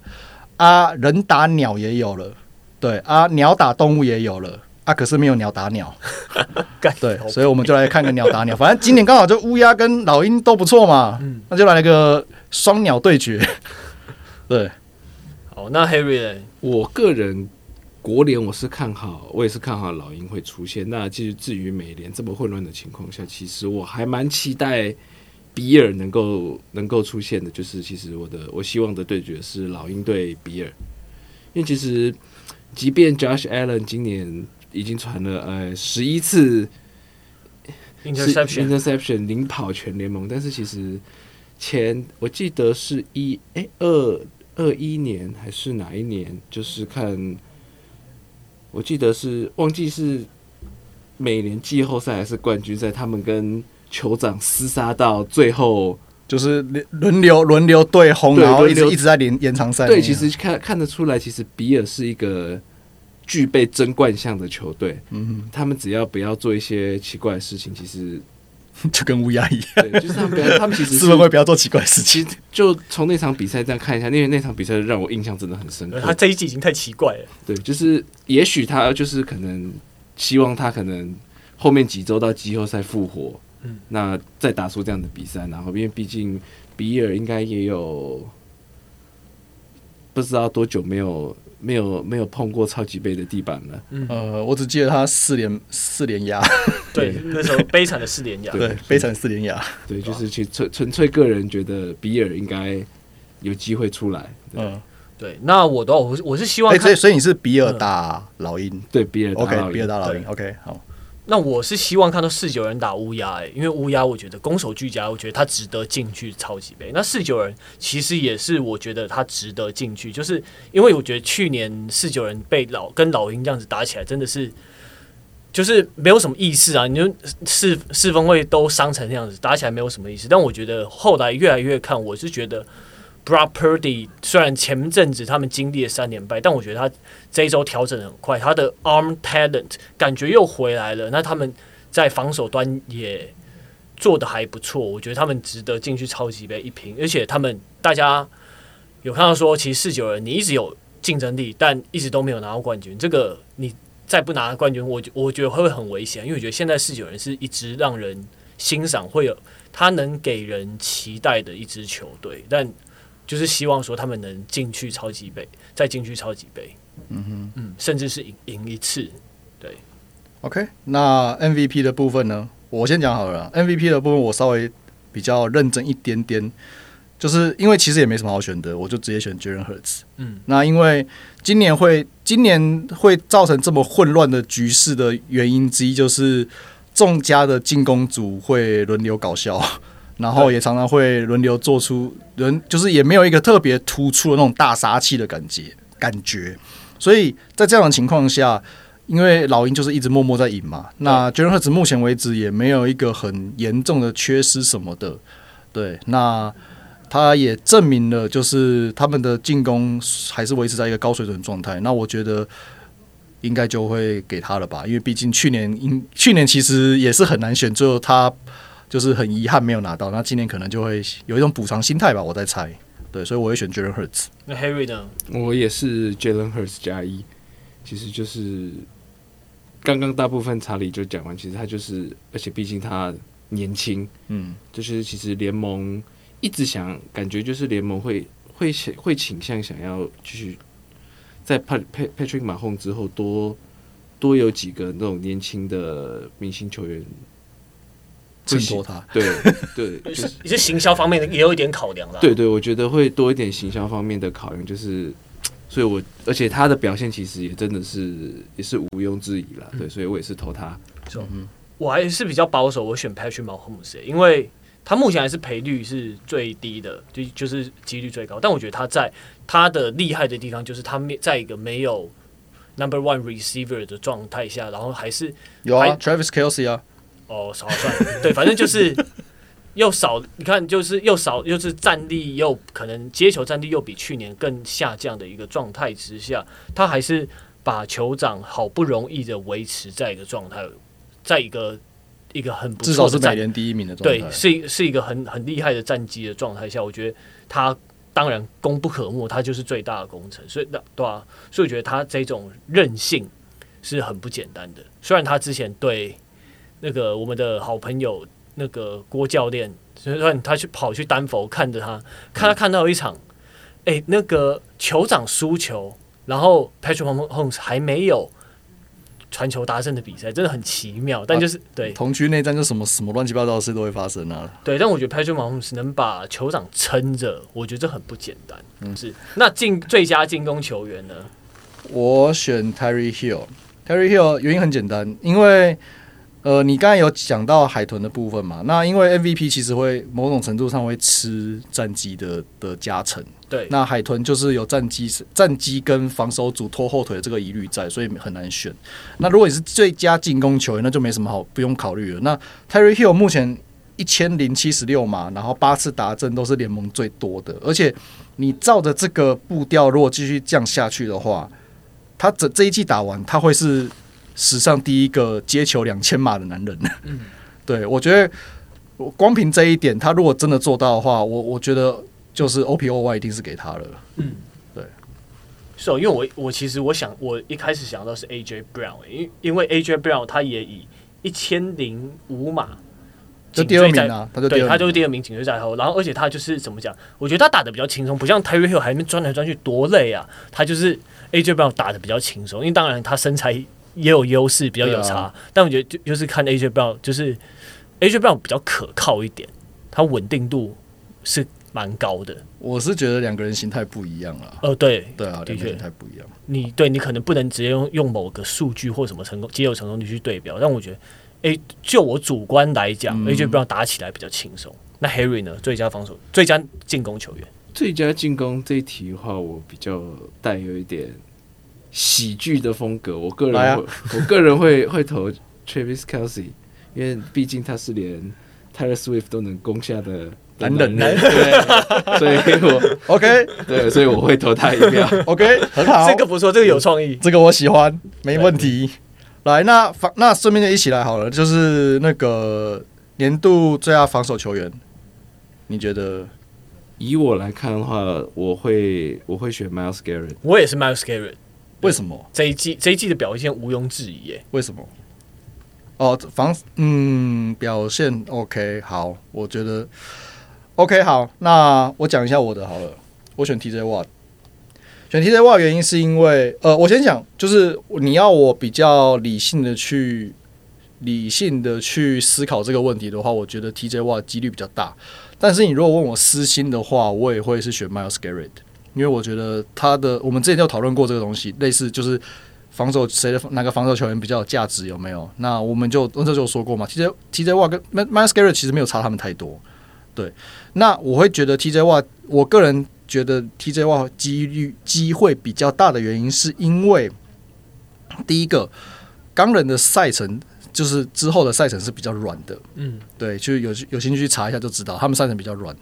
啊，人打鸟也有了，对啊，鸟打动物也有了。啊，可是没有鸟打鸟，对，所以我们就来看个鸟打鸟。反正今年刚好就乌鸦跟老鹰都不错嘛，那就来个双鸟对决。对，好，那 Harry，我个人国联我是看好，我也是看好老鹰会出现。那其实至于美联这么混乱的情况下，其实我还蛮期待比尔能够能够出现的。就是其实我的我希望的对决是老鹰对比尔，因为其实即便 Josh Allen 今年。已经传了呃十一次 interception interception 领跑全联盟，但是其实前我记得是一哎二二一年还是哪一年？就是看我记得是忘记是每年季后赛还是冠军赛，他们跟酋长厮杀到最后，就是轮流轮流对轰，然后一直一直在延延长赛。对，其实看看得出来，其实比尔是一个。具备争冠项的球队，嗯哼，他们只要不要做一些奇怪的事情，其实 就跟乌鸦一样，就是他们不要，他们其实 是是会不要做奇怪的事情。就从那场比赛这样看一下，因为那场比赛让我印象真的很深刻。他这一季已经太奇怪了。对，就是也许他就是可能希望他可能后面几周到季后赛复活，嗯，那再打出这样的比赛，然后因为毕竟比尔应该也有不知道多久没有没有没有碰过超级杯的地板了，嗯，呃，我只记得他四连四连压，对，那时候悲惨的四连压，对，悲惨四连压，对，就是去纯纯粹个人觉得比尔应该有机会出来，嗯。对，那我的我我是希望，所以所以你是比尔打老鹰，对，比尔 OK，比尔打老鹰，OK，好。那我是希望看到四九人打乌鸦，哎，因为乌鸦我觉得攻守俱佳，我觉得他值得进去超级杯。那四九人其实也是我觉得他值得进去，就是因为我觉得去年四九人被老跟老鹰这样子打起来，真的是就是没有什么意思啊！你就四四分卫都伤成那样子，打起来没有什么意思。但我觉得后来越来越看，我是觉得。Brock Purdy 虽然前阵子他们经历了三连败，但我觉得他这一周调整很快，他的 arm talent 感觉又回来了。那他们在防守端也做得还不错，我觉得他们值得进去超级杯一拼。而且他们大家有看到说，其实四九人你一直有竞争力，但一直都没有拿到冠军。这个你再不拿冠军，我我觉得会很危险，因为我觉得现在四九人是一支让人欣赏，会有他能给人期待的一支球队，但。就是希望说他们能进去超级杯，再进去超级杯，嗯哼，嗯，甚至是赢赢一次，对。OK，那 MVP 的部分呢？我先讲好了。MVP 的部分我稍微比较认真一点点，就是因为其实也没什么好选的，我就直接选 Jalen Hurts。嗯，那因为今年会今年会造成这么混乱的局势的原因之一，就是众家的进攻组会轮流搞笑。然后也常常会轮流做出人，就是也没有一个特别突出的那种大杀器的感觉感觉，所以在这样的情况下，因为老鹰就是一直默默在赢嘛，那 Jalen Hurts 目前为止也没有一个很严重的缺失什么的，对，那他也证明了就是他们的进攻还是维持在一个高水准状态，那我觉得应该就会给他了吧，因为毕竟去年因去年其实也是很难选，最后他。就是很遗憾没有拿到，那今年可能就会有一种补偿心态吧，我在猜。对，所以我会选 Jalen Hurts。那 Harry 呢？我也是 Jalen Hurts 加一。其实就是刚刚大部分查理就讲完，其实他就是，而且毕竟他年轻，嗯，就是其实联盟一直想，感觉就是联盟会会会倾向想要继续在 Pat Patrick Mahomes 之后多多有几个那种年轻的明星球员。衬托他，对对，就是一些行销方面的也有一点考量了。对对，我觉得会多一点行销方面的考量，就是，所以我而且他的表现其实也真的是也是毋庸置疑了。对，所以我也是投他。嗯，我还是比较保守，我选 Patrick Mahomes，因为他目前还是赔率是最低的，就就是几率最高。但我觉得他在他的厉害的地方，就是他在一个没有 Number One Receiver 的状态下，然后还是有啊，Travis Kelce 啊。哦，少算 对，反正就是又少，你看，就是又少，又是战力又可能接球战力又比去年更下降的一个状态之下，他还是把酋长好不容易的维持在一个状态，在一个一个很不至少是美联第一名的状态，对，是是一个很很厉害的战绩的状态下，我觉得他当然功不可没，他就是最大的功臣，所以那对啊，所以我觉得他这种韧性是很不简单的，虽然他之前对。那个我们的好朋友那个郭教练，所以说他去跑去丹佛看着他，看他看到一场，哎、欸，那个酋长输球，然后 Patrick Mahomes 还没有传球达阵的比赛，真的很奇妙。但就是、啊、对同区内战，就什么什么乱七八糟的事都会发生啊。对，但我觉得 Patrick Mahomes 能把酋长撑着，我觉得这很不简单。嗯，是。那进最佳进攻球员呢？我选 Tyreek Hill。Tyreek Hill 原因很简单，因为。呃，你刚才有讲到海豚的部分嘛？那因为 MVP 其实会某种程度上会吃战机的的加成。对，那海豚就是有战绩、战机跟防守组拖后腿的这个疑虑在，所以很难选。那如果你是最佳进攻球员，那就没什么好不用考虑了。那 Tyreek Hill 目前一千零七十六码，然后八次达阵都是联盟最多的，而且你照着这个步调，如果继续降下去的话，他这这一季打完，他会是。史上第一个接球两千码的男人，嗯，对，我觉得光凭这一点，他如果真的做到的话，我我觉得就是 OPOY 一定是给他了，嗯，对。是哦，因为我我其实我想我一开始想到是 AJ Brown，因因为 AJ Brown 他也以一千零五码。就第二名啊，他就对，他就是第二名，紧追在后。然后，而且他就是怎么讲？我觉得他打的比较轻松，不像 Tyreek Hill 还没钻来钻去多累啊。他就是 AJ Brown 打的比较轻松，因为当然他身材也有优势，比较有差。啊、但我觉得就就是看 AJ Brown，就是 AJ Brown 比较可靠一点，他稳定度是蛮高的。我是觉得两个人心态不一样啊。呃，对，对啊，的确心态不一样。你对你可能不能直接用用某个数据或什么成功、皆有成功率去对标，但我觉得。诶，就我主观来讲，AJ Brown 打起来比较轻松。那 Harry 呢？最佳防守、最佳进攻球员。最佳进攻这一题的话，我比较带有一点喜剧的风格。我个人我个人会 会投 Travis Kelsey，因为毕竟他是连 Taylor Swift 都能攻下的男人，对，所以我 OK，对，所以我会投他一票。OK，很好，这个不错，这个有创意，这个我喜欢，没问题。来，那防那顺便就一起来好了，就是那个年度最佳防守球员，你觉得？以我来看的话，我会我会选 Miles Garrett，我也是 Myles Garrett，为什么？这一季这一季的表现毋庸置疑耶，为什么？哦，防嗯表现 OK，好，我觉得 OK，好，那我讲一下我的好了，我选 TJ Watt。选 TJ Watt 原因是因为，呃，我先讲，就是你要我比较理性的去理性的去思考这个问题的话，我觉得 TJ Watt 几率比较大。但是你如果问我私心的话，我也会是选 Myles Garrett，因为我觉得他的，我们之前就讨论过这个东西，类似就是防守谁的哪个防守球员比较有价值有没有？那我们就那这就说过嘛，TJ TJ Watt 跟 Myles Garrett 其实没有差他们太多。对，那我会觉得 TJ Watt，我个人。觉得 TJ Watt 几率机会比较大的原因，是因为第一个，钢人的赛程就是之后的赛程是比较软的，嗯，对，就有有兴趣去查一下就知道，他们赛程比较软。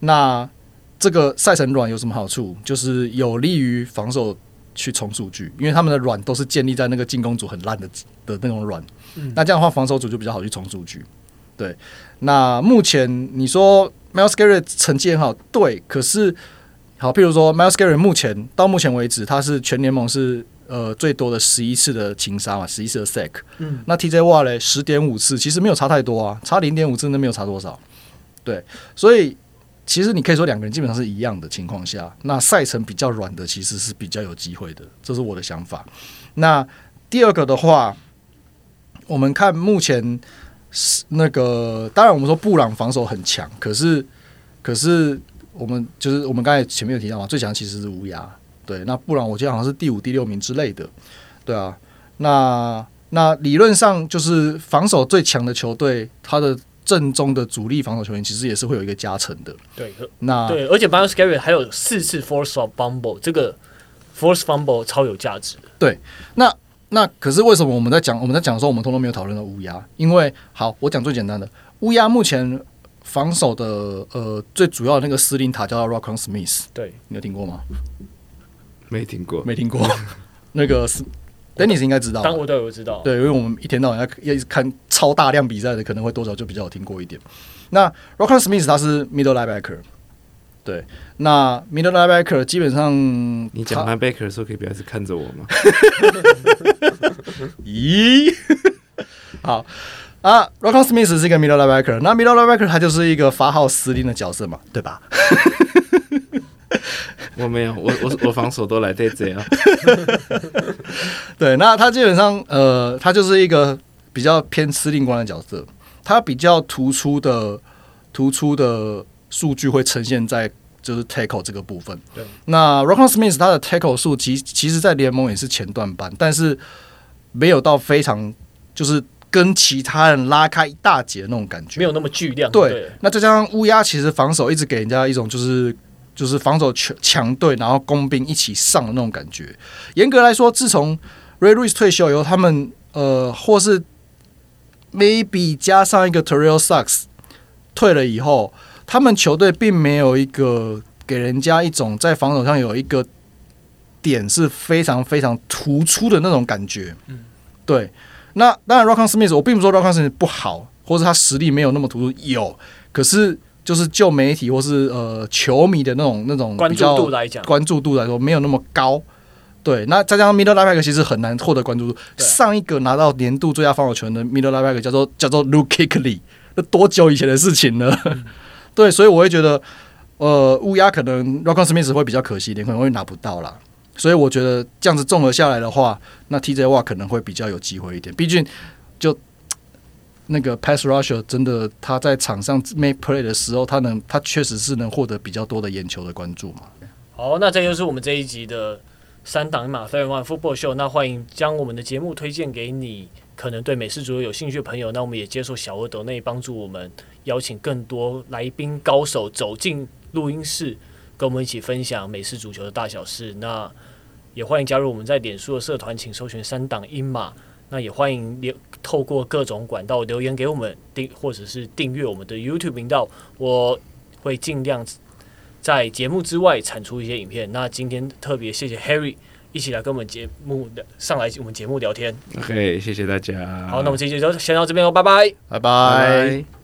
那这个赛程软有什么好处？就是有利于防守去冲数据，因为他们的软都是建立在那个进攻组很烂的的那种软，嗯，那这样的话防守组就比较好去冲数据。对，那目前你说 Miles Garrett 成绩很好，对，可是。好，譬如说 Miles Garrett 目前到目前为止，他是全联盟是呃最多的十一次的情杀嘛，十一次的 sack。嗯，那 TJ Watt 嘞，十点五次，其实没有差太多啊，差零点五次那没有差多少。对，所以其实你可以说两个人基本上是一样的情况下，那赛程比较软的其实是比较有机会的，这是我的想法。那第二个的话，我们看目前是那个，当然我们说布朗防守很强，可是可是。我们就是我们刚才前面有提到嘛，最强其实是乌鸦，对。那布朗我记得好像是第五、第六名之类的，对啊。那那理论上就是防守最强的球队，他的阵中的主力防守球员其实也是会有一个加成的。对，那对，而且 Myles Garrett 还有四次 Force Fumble，这个 Force Fumble 超有价值。对，那那可是为什么我们在讲我们在讲的时候，我们通通没有讨论到乌鸦？因为好，我讲最简单的，乌鸦目前。防守的呃最主要的那个司令塔叫 Rockon Smith，对，你有听过吗？没听过，没听过。那个是 Dennis 应该知道，当我都有知道。对，因为我们一天到晚要要一直看超大量比赛的，可能会多少就比较有听过一点。那 r o c k a n Smith 他是 Middle Linebacker，对，那 Middle Linebacker 基本上你讲 Linebacker 的时候可以不要是看着我吗？咦，好。啊 r o c k a n Smith 是一个 middle linebacker，那 middle linebacker 他就是一个发号施令的角色嘛，对吧？我没有，我我我防守都来对这样。对，那他基本上呃，他就是一个比较偏司令官的角色，他比较突出的突出的数据会呈现在就是 tackle 这个部分。对，那 Roquan Smith 他的 tackle 数其其实，在联盟也是前段班，但是没有到非常就是。跟其他人拉开一大截的那种感觉，没有那么巨量。对，那再加上乌鸦，其实防守一直给人家一种就是就是防守强强队，然后工兵一起上的那种感觉。严格来说，自从 Ray Lewis 退休以后，他们呃，或是 maybe 加上一个 Terrell Sucks 退了以后，他们球队并没有一个给人家一种在防守上有一个点是非常非常突出的那种感觉。嗯，对。那当然 r o c k o n Smith，我并不说 r o c k o n Smith 不好，或者他实力没有那么突出，有，可是就是就媒体或是呃球迷的那种那种关注度来讲，关注度来说没有那么高。对，那再加上 middle linebacker 其实很难获得关注度。上一个拿到年度最佳防守球员的 middle linebacker 叫做叫做 Luke Kuechly，那多久以前的事情了？嗯、对，所以我会觉得，呃，乌鸦可能 Rockon Smith 会比较可惜一点，可能会拿不到啦。所以我觉得这样子综合下来的话，那 TJ Watt 可能会比较有机会一点。毕竟就那个 pass rusher 真的他在场上 make play 的时候，他能他确实是能获得比较多的眼球的关注嘛。好，那这就是我们这一集的三档马 Third One Football Show。那欢迎将我们的节目推荐给你可能对美式足球有兴趣的朋友。那我们也接受小额抖内帮助我们邀请更多来宾高手走进录音室，跟我们一起分享美式足球的大小事。那也欢迎加入我们在脸书的社团，请搜寻三档鹰马。那也欢迎留透过各种管道留言给我们订，或者是订阅我们的 YouTube 频道。我会尽量。在节目之外产出一些影片。那今天特别谢谢 Harry 一起来跟我们节目的上来我们节目聊天。OK，谢谢大家。好，那我们这期就先到这边喽，拜拜，拜拜。